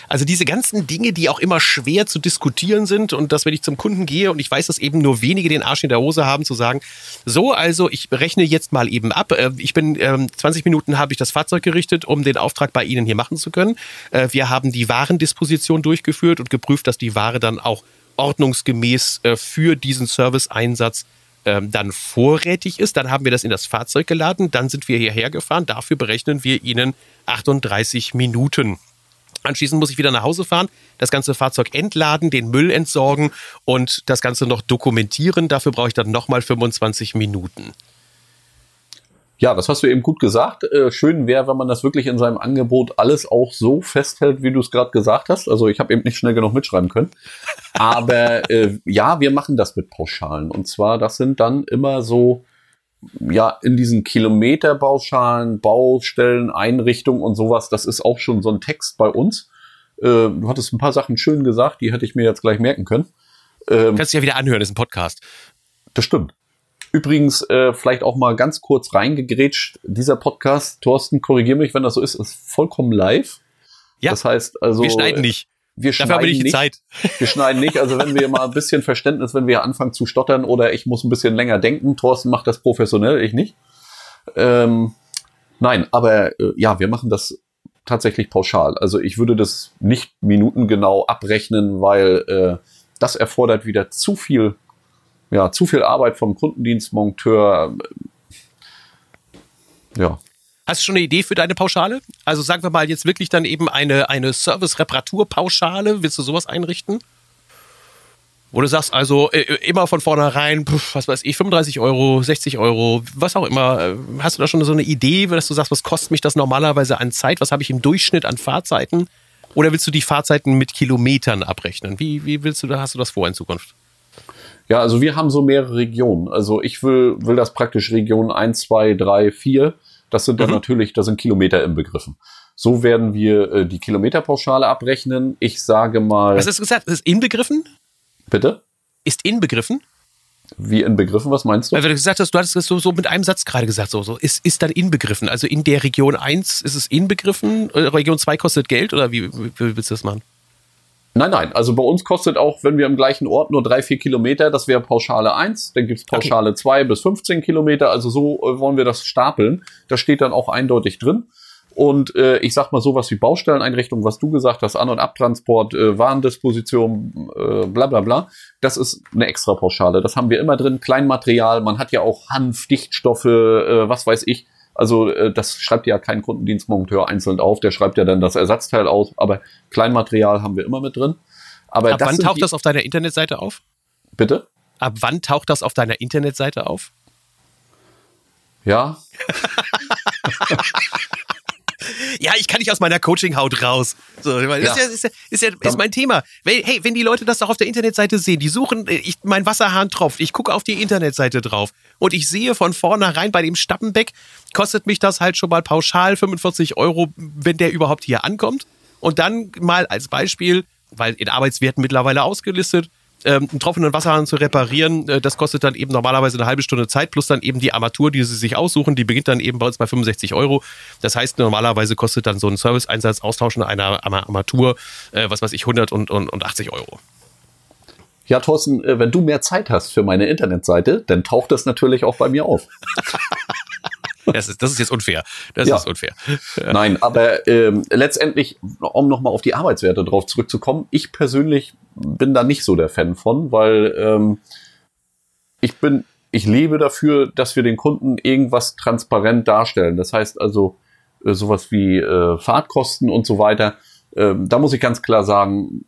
Also diese ganzen Dinge, die auch immer schwer zu diskutieren sind und dass wenn ich zum Kunden gehe und ich weiß, dass eben nur wenige den Arsch in der Hose haben, zu sagen, so also ich rechne jetzt mal eben ab. Äh, ich bin ähm, 20 Minuten habe ich das Fahrzeug gerichtet, um den Auftrag bei Ihnen hier machen zu können. Äh, wir haben die Warendisposition durchgeführt und geprüft, dass die Ware dann auch ordnungsgemäß äh, für diesen Serviceeinsatz ähm, dann vorrätig ist. Dann haben wir das in das Fahrzeug geladen, dann sind wir hierher gefahren. Dafür berechnen wir Ihnen 38 Minuten. Anschließend muss ich wieder nach Hause fahren, das ganze Fahrzeug entladen, den Müll entsorgen und das Ganze noch dokumentieren. Dafür brauche ich dann nochmal 25 Minuten. Ja, das hast du eben gut gesagt. Äh, schön wäre, wenn man das wirklich in seinem Angebot alles auch so festhält, wie du es gerade gesagt hast. Also ich habe eben nicht schnell genug mitschreiben können. Aber äh, ja, wir machen das mit Pauschalen. Und zwar, das sind dann immer so, ja, in diesen Kilometerpauschalen, Baustellen, Einrichtungen und sowas, das ist auch schon so ein Text bei uns. Äh, du hattest ein paar Sachen schön gesagt, die hätte ich mir jetzt gleich merken können. Ähm, Kannst du ja wieder anhören, das ist ein Podcast. Das stimmt. Übrigens, äh, vielleicht auch mal ganz kurz reingegrätscht, dieser Podcast, Thorsten, korrigier mich, wenn das so ist, ist vollkommen live. Ja. Das heißt also. Wir schneiden nicht. Wir Dafür schneiden nicht, die Zeit. Wir schneiden nicht. Also wenn wir mal ein bisschen Verständnis, wenn wir anfangen zu stottern oder ich muss ein bisschen länger denken, Thorsten macht das professionell, ich nicht. Ähm, nein, aber äh, ja, wir machen das tatsächlich pauschal. Also ich würde das nicht minutengenau abrechnen, weil äh, das erfordert wieder zu viel ja, zu viel Arbeit vom Kundendienstmonteur. Ja. Hast du schon eine Idee für deine Pauschale? Also sagen wir mal jetzt wirklich dann eben eine, eine Service-Reparatur-Pauschale. Willst du sowas einrichten? Wo du sagst, also äh, immer von vornherein, was weiß ich, 35 Euro, 60 Euro, was auch immer. Äh, hast du da schon so eine Idee, dass du sagst, was kostet mich das normalerweise an Zeit? Was habe ich im Durchschnitt an Fahrzeiten? Oder willst du die Fahrzeiten mit Kilometern abrechnen? Wie, wie willst du hast du das vor in Zukunft? Ja, also wir haben so mehrere Regionen. Also ich will, will das praktisch Region 1, 2, 3, 4. Das sind dann mhm. natürlich, da sind Kilometer inbegriffen. So werden wir äh, die Kilometerpauschale abrechnen. Ich sage mal. Was hast du gesagt? Ist inbegriffen? Bitte? Ist inbegriffen? Wie inbegriffen? Was meinst du? Weil du gesagt hast, du hattest das so, so mit einem Satz gerade gesagt, so, so ist, ist dann inbegriffen. Also in der Region 1 ist es inbegriffen, äh, Region 2 kostet Geld oder wie, wie willst du das machen? Nein, nein. Also bei uns kostet auch, wenn wir im gleichen Ort nur drei, vier Kilometer, das wäre Pauschale 1, dann gibt's Pauschale okay. 2 bis 15 Kilometer. Also so äh, wollen wir das stapeln. Das steht dann auch eindeutig drin. Und äh, ich sag mal sowas wie Baustelleneinrichtung, was du gesagt hast, An- und Abtransport, äh, Warendisposition, äh, bla bla bla, das ist eine extra Pauschale. Das haben wir immer drin. Kleinmaterial, man hat ja auch Hanf, Dichtstoffe, äh, was weiß ich. Also äh, das schreibt ja kein Kundendienstmonteur einzeln auf, der schreibt ja dann das Ersatzteil aus, aber Kleinmaterial haben wir immer mit drin. Aber Ab wann taucht das auf deiner Internetseite auf? Bitte? Ab wann taucht das auf deiner Internetseite auf? Ja. ja, ich kann nicht aus meiner Coaching-Haut raus. So, das ja. Ist, ja, ist, ja, ist, ja, ist mein Thema. Hey, wenn die Leute das doch auf der Internetseite sehen, die suchen, äh, ich, mein Wasserhahn tropft, ich gucke auf die Internetseite drauf und ich sehe von vornherein bei dem Stappenbeck, kostet mich das halt schon mal pauschal 45 Euro, wenn der überhaupt hier ankommt. Und dann mal als Beispiel, weil in Arbeitswerten mittlerweile ausgelistet, ähm, einen tropfenden Wasserhahn zu reparieren, äh, das kostet dann eben normalerweise eine halbe Stunde Zeit, plus dann eben die Armatur, die sie sich aussuchen, die beginnt dann eben bei uns bei 65 Euro. Das heißt, normalerweise kostet dann so ein Service-Einsatz, Austauschen einer Armatur, äh, was weiß ich, 100 und, und, und 80 Euro. Ja, Thorsten, äh, wenn du mehr Zeit hast für meine Internetseite, dann taucht das natürlich auch bei mir auf. Das ist, das ist jetzt unfair. Das ja. ist unfair. Nein, aber ähm, letztendlich, um nochmal auf die Arbeitswerte drauf zurückzukommen, ich persönlich bin da nicht so der Fan von, weil ähm, ich bin, ich lebe dafür, dass wir den Kunden irgendwas transparent darstellen. Das heißt also äh, sowas wie äh, Fahrtkosten und so weiter. Ähm, da muss ich ganz klar sagen,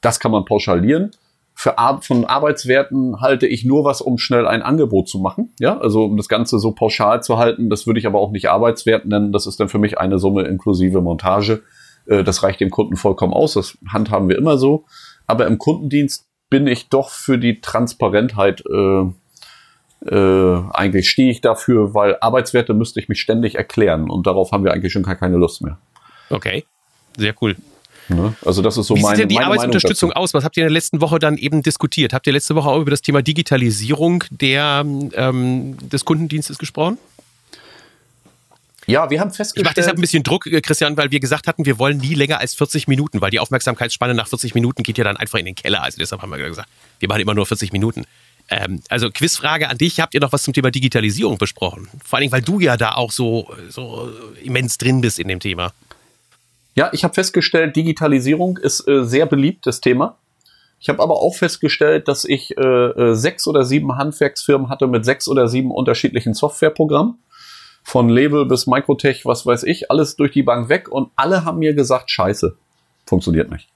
das kann man pauschalieren für Ar von Arbeitswerten halte ich nur was, um schnell ein Angebot zu machen. Ja, also um das Ganze so pauschal zu halten, das würde ich aber auch nicht Arbeitswert nennen. Das ist dann für mich eine Summe inklusive Montage. Äh, das reicht dem Kunden vollkommen aus. Das handhaben wir immer so. Aber im Kundendienst bin ich doch für die Transparentheit äh, äh, eigentlich stehe ich dafür, weil Arbeitswerte müsste ich mich ständig erklären und darauf haben wir eigentlich schon gar keine Lust mehr. Okay, sehr cool. Ne? Also das ist so Wie meine, sieht denn die Arbeitsunterstützung aus? Was habt ihr in der letzten Woche dann eben diskutiert? Habt ihr letzte Woche auch über das Thema Digitalisierung der, ähm, des Kundendienstes gesprochen? Ja, wir haben Ich festgestellt. mache deshalb ein bisschen Druck, äh, Christian, weil wir gesagt hatten, wir wollen nie länger als 40 Minuten, weil die Aufmerksamkeitsspanne nach 40 Minuten geht ja dann einfach in den Keller. Also deshalb haben wir gesagt, wir machen immer nur 40 Minuten. Ähm, also Quizfrage an dich, habt ihr noch was zum Thema Digitalisierung besprochen? Vor allen Dingen, weil du ja da auch so, so immens drin bist in dem Thema. Ja, ich habe festgestellt, Digitalisierung ist äh, sehr beliebtes Thema. Ich habe aber auch festgestellt, dass ich äh, äh, sechs oder sieben Handwerksfirmen hatte mit sechs oder sieben unterschiedlichen Softwareprogrammen. Von Label bis Microtech, was weiß ich, alles durch die Bank weg und alle haben mir gesagt, scheiße, funktioniert nicht.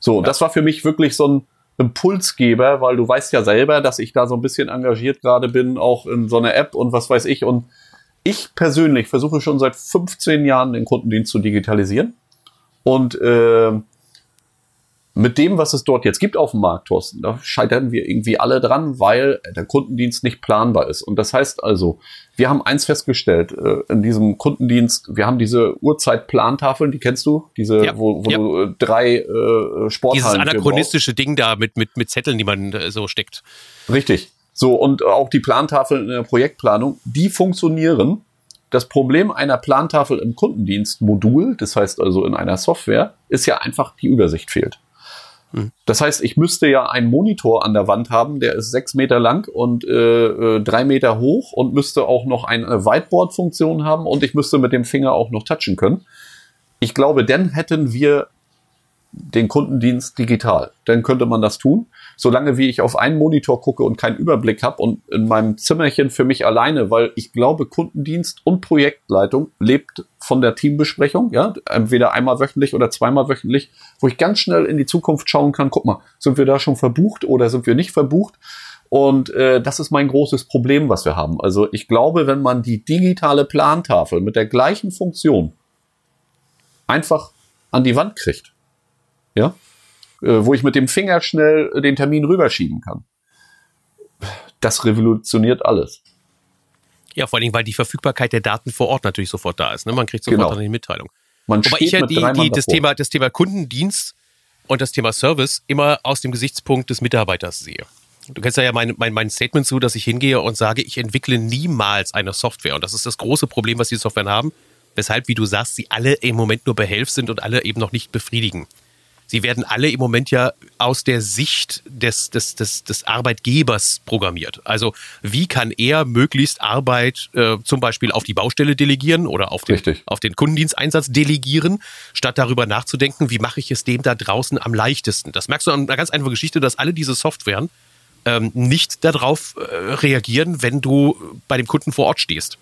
So, das war für mich wirklich so ein Impulsgeber, weil du weißt ja selber, dass ich da so ein bisschen engagiert gerade bin, auch in so einer App und was weiß ich. Und ich persönlich versuche schon seit 15 Jahren den Kundendienst zu digitalisieren. Und äh, mit dem, was es dort jetzt gibt auf dem Markt, Thorsten, da scheitern wir irgendwie alle dran, weil der Kundendienst nicht planbar ist. Und das heißt also, wir haben eins festgestellt äh, in diesem Kundendienst, wir haben diese Uhrzeitplantafeln, die kennst du, diese, Ja, wo, wo ja. du äh, drei äh, Sporthallen Dieses anachronistische Ding da mit, mit, mit Zetteln, die man äh, so steckt. Richtig. So, und auch die Plantafeln in der Projektplanung, die funktionieren. Das Problem einer Plantafel im Kundendienstmodul, das heißt also in einer Software, ist ja einfach, die Übersicht fehlt. Das heißt, ich müsste ja einen Monitor an der Wand haben, der ist sechs Meter lang und äh, äh, drei Meter hoch und müsste auch noch eine Whiteboard-Funktion haben und ich müsste mit dem Finger auch noch touchen können. Ich glaube, dann hätten wir den Kundendienst digital. Dann könnte man das tun. Solange wie ich auf einen Monitor gucke und keinen Überblick habe und in meinem Zimmerchen für mich alleine, weil ich glaube, Kundendienst und Projektleitung lebt von der Teambesprechung, ja, entweder einmal wöchentlich oder zweimal wöchentlich, wo ich ganz schnell in die Zukunft schauen kann, guck mal, sind wir da schon verbucht oder sind wir nicht verbucht? Und äh, das ist mein großes Problem, was wir haben. Also ich glaube, wenn man die digitale Plantafel mit der gleichen Funktion einfach an die Wand kriegt, ja, äh, wo ich mit dem Finger schnell den Termin rüberschieben kann. Das revolutioniert alles. Ja, vor allen Dingen, weil die Verfügbarkeit der Daten vor Ort natürlich sofort da ist. Ne? Man kriegt sofort Genau. dann die Mitteilung. Man Wobei ich ja die, die, das. Thema, das Thema Kundendienst und das Thema Service immer aus dem Gesichtspunkt des Mitarbeiters sehe. Du kennst ja mein, mein, mein Statement zu, dass ich hingehe und sage, ich entwickle niemals eine Software. Und das ist das große Problem, was die Softwaren haben. Weshalb, wie du sagst, sie alle im Moment nur behelf sind und alle eben noch nicht befriedigen. Sie werden alle im Moment ja aus der Sicht des, des, des, des Arbeitgebers programmiert. Also wie kann er möglichst Arbeit äh, zum Beispiel auf die Baustelle delegieren oder auf den, Richtig. auf den Kundendiensteinsatz delegieren, statt darüber nachzudenken, wie mache ich es dem da draußen am leichtesten. Das merkst du an einer ganz einfachen Geschichte, dass alle diese Softwaren ähm, nicht darauf äh, reagieren, wenn du bei dem Kunden vor Ort stehst.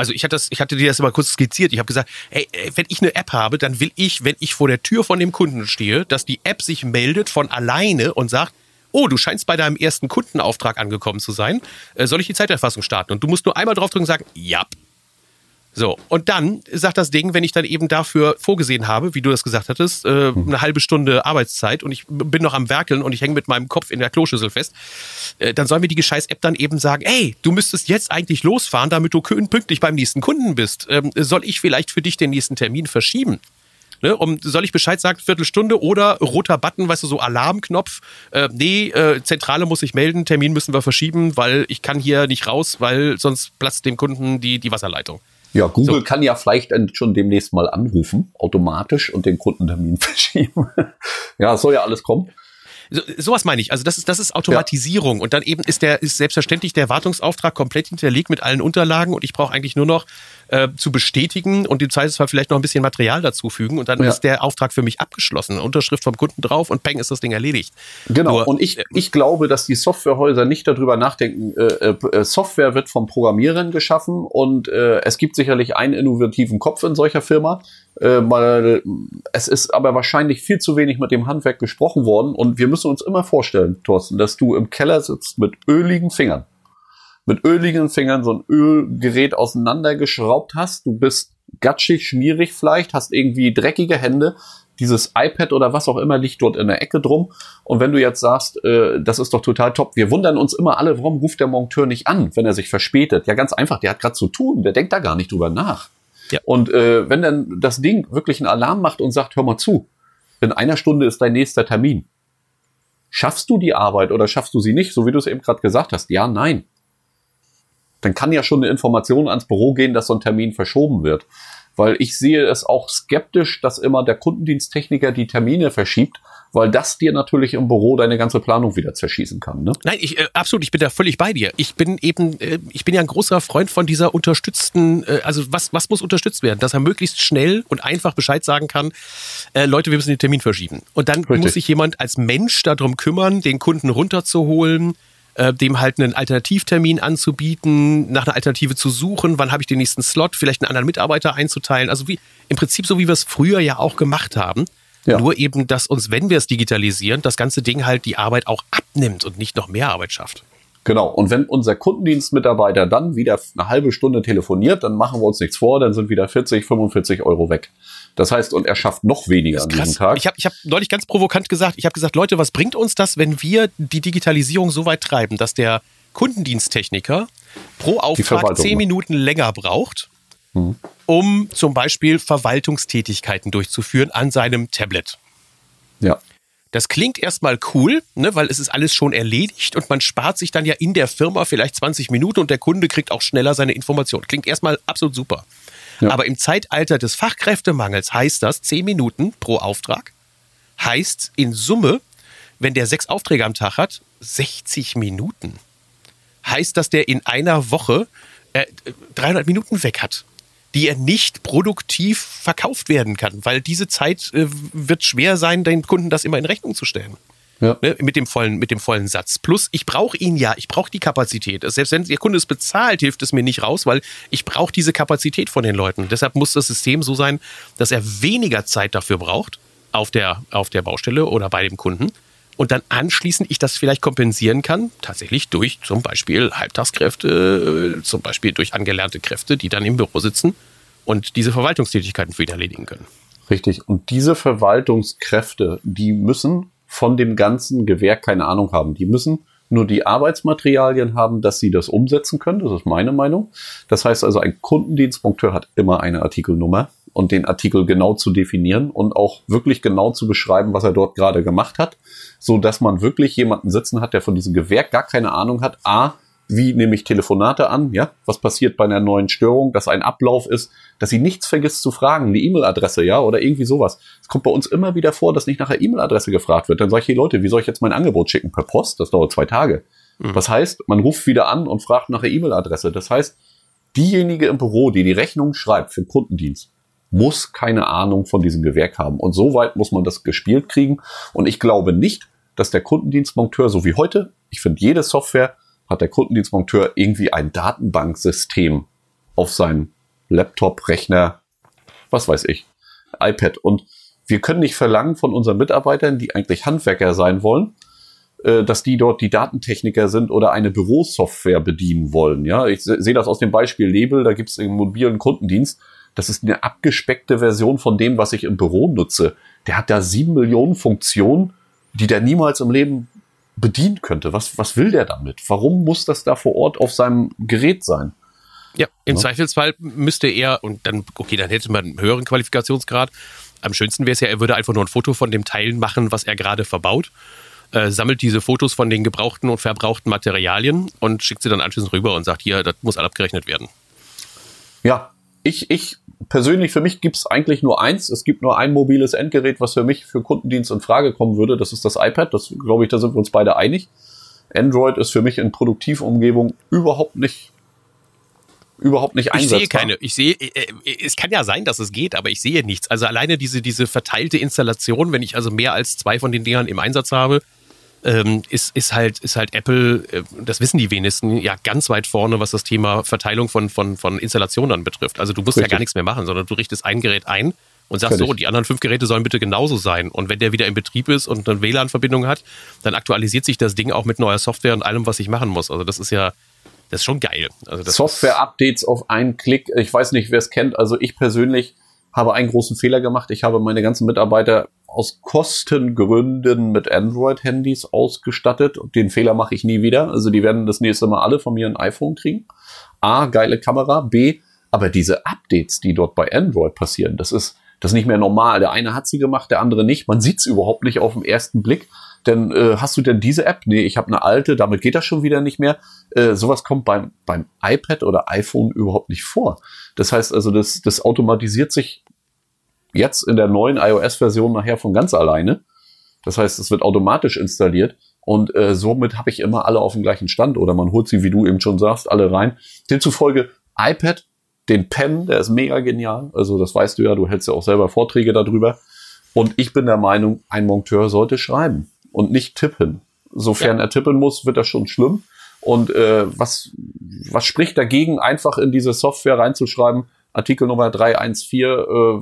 Also ich hatte, das, ich hatte dir das mal kurz skizziert. Ich habe gesagt, ey, wenn ich eine App habe, dann will ich, wenn ich vor der Tür von dem Kunden stehe, dass die App sich meldet von alleine und sagt, oh, du scheinst bei deinem ersten Kundenauftrag angekommen zu sein. Äh, soll ich die Zeiterfassung starten? Und du musst nur einmal draufdrücken und sagen, ja. So, und dann sagt das Ding, wenn ich dann eben dafür vorgesehen habe, wie du das gesagt hattest, äh, eine halbe Stunde Arbeitszeit und ich bin noch am Werkeln und ich hänge mit meinem Kopf in der Kloschüssel fest, äh, dann soll mir die scheiß App dann eben sagen, ey, du müsstest jetzt eigentlich losfahren, damit du pünktlich beim nächsten Kunden bist. Ähm, soll ich vielleicht für dich den nächsten Termin verschieben? Ne, um, soll ich Bescheid sagen, Viertelstunde oder roter Button, weißt du, so Alarmknopf. Äh, nee, äh, Zentrale muss ich melden, Termin müssen wir verschieben, weil ich kann hier nicht raus, weil sonst platzt dem Kunden die, die Wasserleitung. Ja, Google So. kann ja vielleicht schon demnächst mal anrufen, automatisch und den Kundentermin verschieben. ja, soll ja alles kommen. So, sowas meine ich. Also das ist, das ist Automatisierung. Und dann eben ist der, ist selbstverständlich der Wartungsauftrag komplett hinterlegt mit allen Unterlagen und ich brauche eigentlich nur noch äh, zu bestätigen und im Zweifelsfall vielleicht noch ein bisschen Material dazufügen und dann Ja. ist der Auftrag für mich abgeschlossen. Unterschrift vom Kunden drauf und peng ist das Ding erledigt. Genau. Nur, und ich, äh, ich glaube, dass die Softwarehäuser nicht darüber nachdenken, äh, äh, Software wird vom Programmierern geschaffen und äh, es gibt sicherlich einen innovativen Kopf in solcher Firma, äh, weil es ist aber wahrscheinlich viel zu wenig mit dem Handwerk gesprochen worden und wir müssen uns immer vorstellen, Thorsten, dass du im Keller sitzt mit öligen Fingern. Mit öligen Fingern so ein Ölgerät auseinandergeschraubt hast. Du bist gatschig, schmierig vielleicht, hast irgendwie dreckige Hände. Dieses iPad oder was auch immer liegt dort in der Ecke drum. Und wenn du jetzt sagst, äh, das ist doch total top, wir wundern uns immer alle, warum ruft der Monteur nicht an, wenn er sich verspätet? Ja, ganz einfach, der hat gerade zu tun, der denkt da gar nicht drüber nach. Ja. Und äh, wenn dann das Ding wirklich einen Alarm macht und sagt, hör mal zu, in einer Stunde ist dein nächster Termin. Schaffst du die Arbeit oder schaffst du sie nicht, so wie du es eben gerade gesagt hast? Ja, nein. Dann kann ja schon eine Information ans Büro gehen, dass so ein Termin verschoben wird. Weil ich sehe es auch skeptisch, dass immer der Kundendiensttechniker die Termine verschiebt, weil das dir natürlich im Büro deine ganze Planung wieder zerschießen kann. Ne? Nein, ich, äh, absolut, ich bin da völlig bei dir. Ich bin eben, äh, ich bin ja ein großer Freund von dieser unterstützten, äh, also was, was muss unterstützt werden? Dass er möglichst schnell und einfach Bescheid sagen kann, äh, Leute, wir müssen den Termin verschieben. Und dann Richtig. muss sich jemand als Mensch darum kümmern, den Kunden runterzuholen, äh, dem halt einen Alternativtermin anzubieten, nach einer Alternative zu suchen, wann habe ich den nächsten Slot, vielleicht einen anderen Mitarbeiter einzuteilen. Also wie im Prinzip so, wie wir es früher ja auch gemacht haben. Ja. Nur eben, dass uns, wenn wir es digitalisieren, das ganze Ding halt die Arbeit auch abnimmt und nicht noch mehr Arbeit schafft. Genau. Und wenn unser Kundendienstmitarbeiter dann wieder eine halbe Stunde telefoniert, dann machen wir uns nichts vor, dann sind wieder 40, 45 Euro weg. Das heißt, und er schafft noch weniger an diesem Tag. Ich habe ich hab neulich ganz provokant gesagt, ich habe gesagt, Leute, was bringt uns das, wenn wir die Digitalisierung so weit treiben, dass der Kundendiensttechniker pro Auftrag zehn Minuten länger braucht, mhm. um zum Beispiel Verwaltungstätigkeiten durchzuführen an seinem Tablet. Ja. Das klingt erstmal cool, ne, weil es ist alles schon erledigt und man spart sich dann ja in der Firma vielleicht 20 Minuten und der Kunde kriegt auch schneller seine Informationen. Klingt erstmal absolut super. Aber im Zeitalter des Fachkräftemangels heißt das 10 Minuten pro Auftrag. Heißt in Summe, wenn der sechs Aufträge am Tag hat, 60 Minuten. Heißt, dass der in einer Woche äh, 300 Minuten weg hat die er nicht produktiv verkauft werden kann, weil diese Zeit äh, wird schwer sein, den Kunden das immer in Rechnung zu stellen. Ja. Ne, mit, dem vollen, mit dem vollen Satz. Plus, ich brauche ihn ja, ich brauche die Kapazität. Selbst wenn der Kunde es bezahlt, hilft es mir nicht raus, weil ich brauche diese Kapazität von den Leuten. Deshalb muss das System so sein, dass er weniger Zeit dafür braucht auf der, auf der Baustelle oder bei dem Kunden und dann anschließend ich das vielleicht kompensieren kann, tatsächlich durch zum Beispiel Halbtagskräfte, äh, zum Beispiel durch angelernte Kräfte, die dann im Büro sitzen und diese Verwaltungstätigkeiten für ihn erledigen können. Richtig. Und diese Verwaltungskräfte, die müssen von dem ganzen Gewerk keine Ahnung haben. Die müssen nur die Arbeitsmaterialien haben, dass sie das umsetzen können. Das ist meine Meinung. Das heißt also, ein Kundendienstmonteur hat immer eine Artikelnummer und den Artikel genau zu definieren und auch wirklich genau zu beschreiben, was er dort gerade gemacht hat, so dass man wirklich jemanden sitzen hat, der von diesem Gewerk gar keine Ahnung hat. A, wie nehme ich Telefonate an, ja, was passiert bei einer neuen Störung, dass ein Ablauf ist, dass sie nichts vergisst zu fragen, die E-Mail-Adresse, ja, oder irgendwie sowas. Es kommt bei uns immer wieder vor, dass nicht nach der E-Mail-Adresse gefragt wird. Dann sage ich, hey Leute, wie soll ich jetzt mein Angebot schicken? Per Post? Das dauert zwei Tage. Mhm. Das heißt, man ruft wieder an und fragt nach der E-Mail-Adresse. Das heißt, diejenige im Büro, die die Rechnung schreibt für den Kundendienst, muss keine Ahnung von diesem Gewerk haben. Und so weit muss man das gespielt kriegen. Und ich glaube nicht, dass der Kundendienstmonteur, so wie heute, ich finde, jede Software hat der Kundendienstmonteur irgendwie ein Datenbanksystem auf seinem Laptop, Rechner, was weiß ich, iPad. Und wir können nicht verlangen von unseren Mitarbeitern, die eigentlich Handwerker sein wollen, äh, dass die dort die Datentechniker sind oder eine Bürosoftware bedienen wollen. Ja, ich sehe das aus dem Beispiel Label, da gibt es einen mobilen Kundendienst. Das ist eine abgespeckte Version von dem, was ich im Büro nutze. Der hat da sieben Millionen Funktionen, die der niemals im Leben bedienen könnte. Was, was will der damit? Warum muss das da vor Ort auf seinem Gerät sein? Ja, im ja. Zweifelsfall müsste er, und dann, okay, dann hätte man einen höheren Qualifikationsgrad. Am schönsten wäre es ja, er würde einfach nur ein Foto von dem Teil machen, was er gerade verbaut. Äh, sammelt diese Fotos von den gebrauchten und verbrauchten Materialien und schickt sie dann anschließend rüber und sagt, hier, das muss abgerechnet werden. Ja, ich, ich persönlich, für mich gibt es eigentlich nur eins. Es gibt nur ein mobiles Endgerät, was für mich für Kundendienst in Frage kommen würde. Das ist das iPad. Das glaube ich, da sind wir uns beide einig. Android ist für mich in Produktivumgebung überhaupt nicht überhaupt nicht einsetzbar. Ich sehe keine. Ich sehe, äh, äh, es kann ja sein, dass es geht, aber ich sehe nichts. Also alleine diese, diese verteilte Installation, wenn ich also mehr als zwei von den Dingern im Einsatz habe, ähm, ist, ist, halt, ist halt Apple, äh, das wissen die wenigsten, ja ganz weit vorne, was das Thema Verteilung von, von, von Installationen betrifft. Also du musst Richtig. ja gar nichts mehr machen, sondern du richtest ein Gerät ein und sagst Völlig. so, die anderen fünf Geräte sollen bitte genauso sein. Und wenn der wieder in Betrieb ist und eine WLAN-Verbindung hat, dann aktualisiert sich das Ding auch mit neuer Software und allem, was ich machen muss. Also das ist ja, das ist schon geil. Also Software-Updates auf einen Klick. Ich weiß nicht, wer es kennt. Also ich persönlich habe einen großen Fehler gemacht. Ich habe meine ganzen Mitarbeiter aus Kostengründen mit Android-Handys ausgestattet. Den Fehler mache ich nie wieder. Also die werden das nächste Mal alle von mir ein iPhone kriegen. A, geile Kamera. B, aber diese Updates, die dort bei Android passieren, das ist, das ist nicht mehr normal. Der eine hat sie gemacht, der andere nicht. Man sieht es überhaupt nicht auf den ersten Blick. denn äh, hast du denn diese App? Nee, ich habe eine alte, damit geht das schon wieder nicht mehr. Äh, sowas kommt beim, beim iPad oder iPhone überhaupt nicht vor. Das heißt also, das, das automatisiert sich jetzt in der neuen iOS-Version nachher von ganz alleine. Das heißt, es wird automatisch installiert und äh, somit habe ich immer alle auf dem gleichen Stand oder man holt sie, wie du eben schon sagst, alle rein. Demzufolge iPad, den Pen, der ist mega genial. Also das weißt du ja, du hältst ja auch selber Vorträge darüber. Und ich bin der Meinung, ein Monteur sollte schreiben und nicht tippen. Sofern ja. er tippen muss, wird das schon schlimm. Und äh, was, was spricht dagegen, einfach in diese Software reinzuschreiben, Artikel Nummer 314, äh,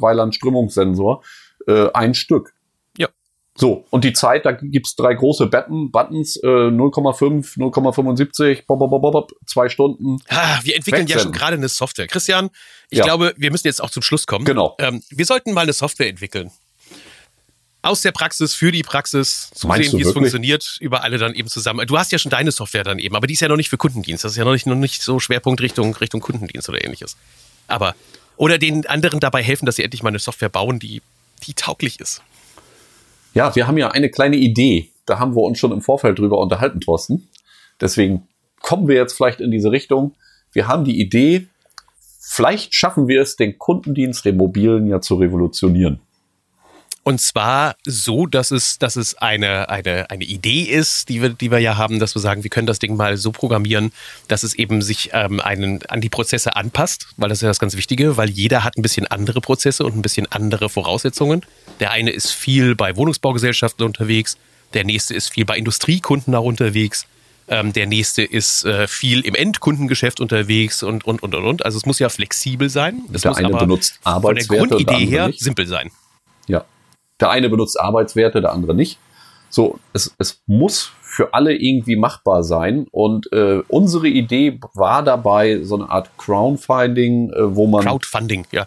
Weiland Strömungssensor, äh, ein Stück. Ja. So, und die Zeit, da gibt's drei große Button, Buttons, äh, 0,5, 0,75, bob, bob, bob, bob, zwei Stunden. Ah, wir entwickeln Wegsenden. ja schon gerade eine Software. Christian, ich ja. glaube, wir müssen jetzt auch zum Schluss kommen. Genau. Ähm, wir sollten mal eine Software entwickeln aus der Praxis für die Praxis zu Meinst sehen, wie es funktioniert, über alle dann eben zusammen. Du hast ja schon deine Software dann eben, aber die ist ja noch nicht für Kundendienst. Das ist ja noch nicht, noch nicht so Schwerpunkt Richtung, Richtung Kundendienst oder ähnliches. Aber, oder den anderen dabei helfen, dass sie endlich mal eine Software bauen, die, die tauglich ist. Ja, wir haben ja eine kleine Idee. Da haben wir uns schon im Vorfeld drüber unterhalten, Thorsten. Deswegen kommen wir jetzt vielleicht in diese Richtung. Wir haben die Idee, vielleicht schaffen wir es, den Kundendienst, den mobilen ja zu revolutionieren. Und zwar so, dass es, dass es eine, eine, eine Idee ist, die wir, die wir ja haben, dass wir sagen, wir können das Ding mal so programmieren, dass es eben sich ähm, einen, an die Prozesse anpasst, weil das ist ja das ganz Wichtige, weil jeder hat ein bisschen andere Prozesse und ein bisschen andere Voraussetzungen. Der eine ist viel bei Wohnungsbaugesellschaften unterwegs, der nächste ist viel bei Industriekunden auch unterwegs. Ähm, der nächste ist äh, viel im Endkundengeschäft unterwegs und, und, und, und, und. Also es muss ja flexibel sein. Es der muss eine aber benutzt von der Grundidee her nicht. simpel sein. Der eine benutzt Arbeitswerte, der andere nicht. So, es, es muss für alle irgendwie machbar sein. Und äh, unsere Idee war dabei so eine Art Crowdfunding, äh, wo man. Crowdfunding, ja.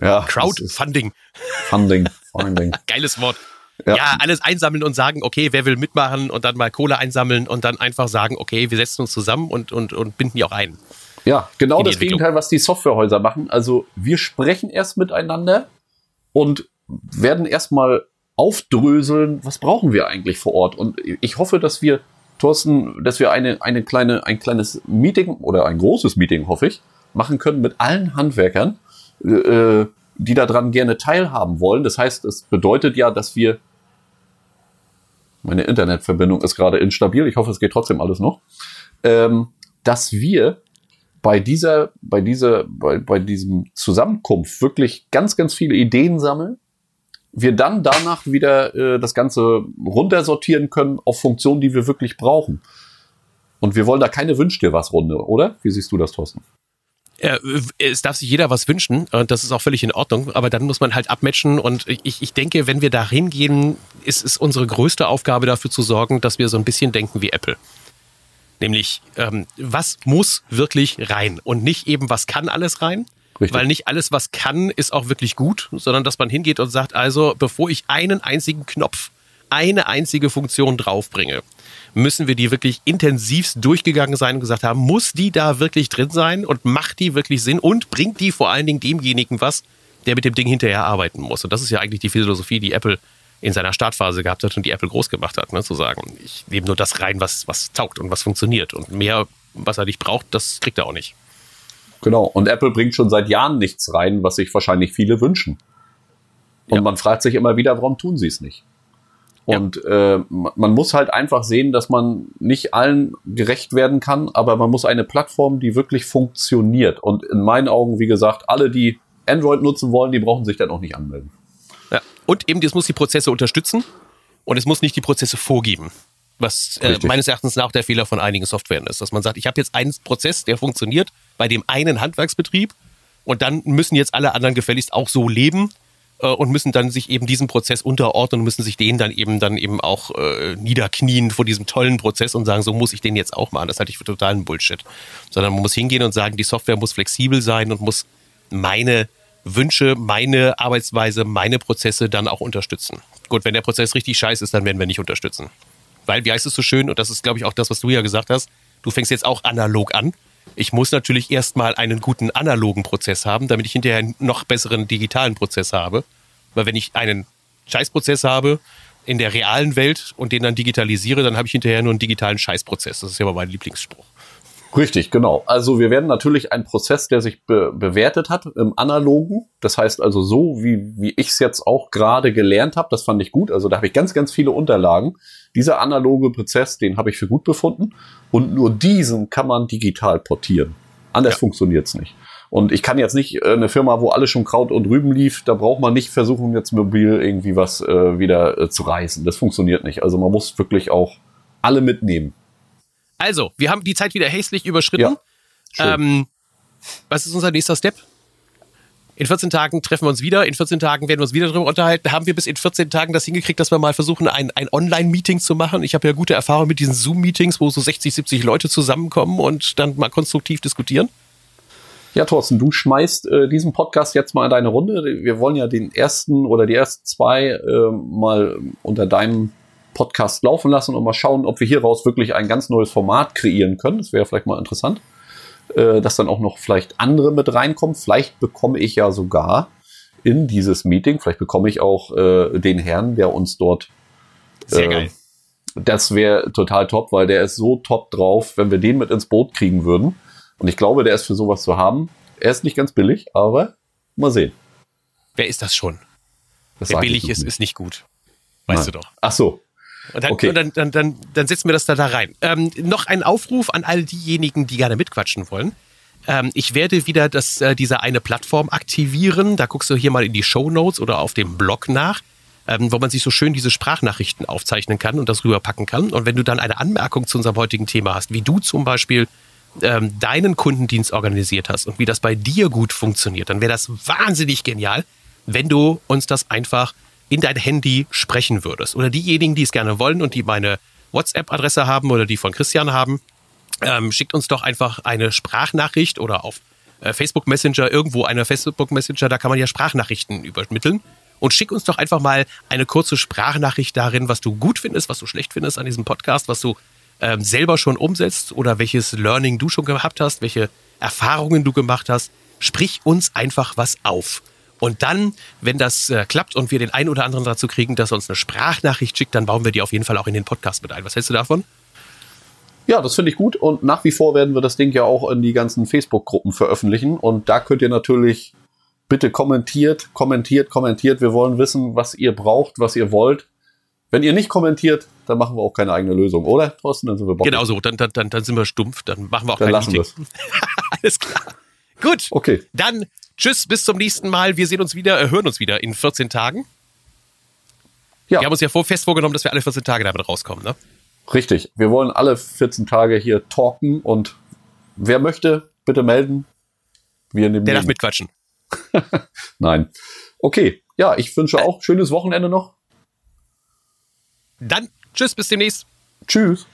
Ja. Crowdfunding. Funding, Funding. Geiles Wort. Ja. ja. alles einsammeln und sagen, okay, wer will mitmachen und dann mal Kohle einsammeln und dann einfach sagen, okay, wir setzen uns zusammen und, und, und binden die auch ein. Ja, genau das Gegenteil, was die Softwarehäuser machen. Also wir sprechen erst miteinander und werden erstmal aufdröseln, was brauchen wir eigentlich vor Ort. Und ich hoffe, dass wir, Thorsten, dass wir eine, eine kleine, ein kleines Meeting oder ein großes Meeting, hoffe ich, machen können mit allen Handwerkern, äh, die daran gerne teilhaben wollen. Das heißt, es bedeutet ja, dass wir meine Internetverbindung ist gerade instabil. Ich hoffe, es geht trotzdem alles noch. Ähm, dass wir bei dieser, bei dieser, bei, bei diesem Zusammenkunft wirklich ganz, ganz viele Ideen sammeln wir dann danach wieder äh, das Ganze runtersortieren können auf Funktionen, die wir wirklich brauchen. Und wir wollen da keine Wünsch dir was Runde, oder? Wie siehst du das, Thorsten? Ja, es darf sich jeder was wünschen und das ist auch völlig in Ordnung, aber dann muss man halt abmatchen und ich, ich denke, wenn wir da hingehen, ist es unsere größte Aufgabe dafür zu sorgen, dass wir so ein bisschen denken wie Apple. Nämlich, ähm, was muss wirklich rein und nicht eben, was kann alles rein, Richtig. Weil nicht alles, was kann, ist auch wirklich gut, sondern dass man hingeht und sagt, also bevor ich einen einzigen Knopf, eine einzige Funktion draufbringe, müssen wir die wirklich intensivst durchgegangen sein und gesagt haben, muss die da wirklich drin sein und macht die wirklich Sinn und bringt die vor allen Dingen demjenigen was, der mit dem Ding hinterher arbeiten muss. Und das ist ja eigentlich die Philosophie, die Apple in seiner Startphase gehabt hat und die Apple groß gemacht hat, ne? zu sagen, ich nehme nur das rein, was, was taugt und was funktioniert. Und mehr, was er nicht braucht, das kriegt er auch nicht. Genau. Und Apple bringt schon seit Jahren nichts rein, was sich wahrscheinlich viele wünschen. Und ja. man fragt sich immer wieder, warum tun sie es nicht? Und ja. äh, man muss halt einfach sehen, dass man nicht allen gerecht werden kann, aber man muss eine Plattform, die wirklich funktioniert. Und in meinen Augen, wie gesagt, alle, die Android nutzen wollen, die brauchen sich dann auch nicht anmelden. Ja. Und eben, das muss die Prozesse unterstützen und es muss nicht die Prozesse vorgeben. Was äh, meines Erachtens nach der Fehler von einigen Softwaren ist, dass man sagt, ich habe jetzt einen Prozess, der funktioniert bei dem einen Handwerksbetrieb und dann müssen jetzt alle anderen gefälligst auch so leben äh, und müssen dann sich eben diesem Prozess unterordnen und müssen sich den dann eben dann eben auch äh, niederknien vor diesem tollen Prozess und sagen, so muss ich den jetzt auch machen. Das halte ich für totalen Bullshit. Sondern man muss hingehen und sagen, die Software muss flexibel sein und muss meine Wünsche, meine Arbeitsweise, meine Prozesse dann auch unterstützen. Gut, wenn der Prozess richtig scheiße ist, dann werden wir nicht unterstützen. Weil, wie heißt es so schön, und das ist, glaube ich, auch das, was du ja gesagt hast, du fängst jetzt auch analog an. Ich muss natürlich erstmal einen guten analogen Prozess haben, damit ich hinterher einen noch besseren digitalen Prozess habe. Weil wenn ich einen Scheißprozess habe in der realen Welt und den dann digitalisiere, dann habe ich hinterher nur einen digitalen Scheißprozess. Das ist ja aber mein Lieblingsspruch. Richtig, genau. Also wir werden natürlich einen Prozess, der sich be bewertet hat im Analogen. Das heißt also so, wie, wie ich es jetzt auch gerade gelernt habe, das fand ich gut. Also da habe ich ganz, ganz viele Unterlagen. Dieser analoge Prozess, den habe ich für gut befunden. Und nur diesen kann man digital portieren. Anders ja. funktioniert es nicht. Und ich kann jetzt nicht äh, eine Firma, wo alles schon Kraut und Rüben lief, da braucht man nicht versuchen, jetzt mobil irgendwie was äh, wieder äh, zu reißen. Das funktioniert nicht. Also man muss wirklich auch alle mitnehmen. Also, wir haben die Zeit wieder hässlich überschritten. Ja, ähm, was ist unser nächster Step? In 14 Tagen treffen wir uns wieder. In 14 Tagen werden wir uns wieder darüber unterhalten. Haben wir bis in 14 Tagen das hingekriegt, dass wir mal versuchen, ein, ein Online-Meeting zu machen? Ich habe ja gute Erfahrungen mit diesen Zoom-Meetings, wo so 60, 70 Leute zusammenkommen und dann mal konstruktiv diskutieren. Ja, Thorsten, du schmeißt äh, diesen Podcast jetzt mal in deine Runde. Wir wollen ja den ersten oder die ersten zwei äh, mal unter deinem Podcast laufen lassen und mal schauen, ob wir hieraus wirklich ein ganz neues Format kreieren können. Das wäre vielleicht mal interessant, äh, dass dann auch noch vielleicht andere mit reinkommen. Vielleicht bekomme ich ja sogar in dieses Meeting, vielleicht bekomme ich auch äh, den Herrn, der uns dort. Sehr äh, geil. Das wäre total top, weil der ist so top drauf, wenn wir den mit ins Boot kriegen würden. Und ich glaube, der ist für sowas zu haben. Er ist nicht ganz billig, aber mal sehen. Wer ist das schon? Das Wer billig ist, nicht. ist nicht gut. Weißt Nein. du doch. Ach so, und dann, okay. und dann, dann, dann, dann setzen wir das da, da rein. Ähm, noch ein Aufruf an all diejenigen, die gerne mitquatschen wollen. Ähm, ich werde wieder das, äh, diese eine Plattform aktivieren. Da guckst du hier mal in die Show Notes oder auf dem Blog nach, ähm, wo man sich so schön diese Sprachnachrichten aufzeichnen kann und das rüberpacken kann. Und wenn du dann eine Anmerkung zu unserem heutigen Thema hast, wie du zum Beispiel ähm, deinen Kundendienst organisiert hast und wie das bei dir gut funktioniert, dann wäre das wahnsinnig genial, wenn du uns das einfach in dein Handy sprechen würdest. Oder diejenigen, die es gerne wollen und die meine WhatsApp-Adresse haben oder die von Christian haben, ähm, schickt uns doch einfach eine Sprachnachricht oder auf äh, Facebook Messenger, irgendwo eine Facebook Messenger, da kann man ja Sprachnachrichten übermitteln. Und schick uns doch einfach mal eine kurze Sprachnachricht darin, was du gut findest, was du schlecht findest an diesem Podcast, was du ähm, selber schon umsetzt oder welches Learning du schon gehabt hast, welche Erfahrungen du gemacht hast. Sprich uns einfach was auf. Und dann, wenn das äh, klappt und wir den einen oder anderen dazu kriegen, dass er uns eine Sprachnachricht schickt, dann bauen wir die auf jeden Fall auch in den Podcast mit ein. Was hältst du davon? Ja, das finde ich gut und nach wie vor werden wir das Ding ja auch in die ganzen Facebook-Gruppen veröffentlichen und da könnt ihr natürlich bitte kommentiert, kommentiert, kommentiert. Wir wollen wissen, was ihr braucht, was ihr wollt. Wenn ihr nicht kommentiert, dann machen wir auch keine eigene Lösung, oder? Thorsten, dann sind wir bockig. Genau so, dann, dann, dann, dann sind wir stumpf, dann machen wir auch dann kein lassen. Alles klar. Gut. Okay. Dann Tschüss, bis zum nächsten Mal. Wir sehen uns wieder, äh, hören uns wieder in 14 Tagen. Ja. Wir haben uns ja vor, fest vorgenommen, dass wir alle 14 Tage damit rauskommen, ne? Richtig. Wir wollen alle 14 Tage hier talken und wer möchte, bitte melden. Wir nehmen Der darf mitquatschen. Nein. Okay. Ja, ich wünsche auch schönes Wochenende noch. Dann tschüss, bis demnächst. Tschüss.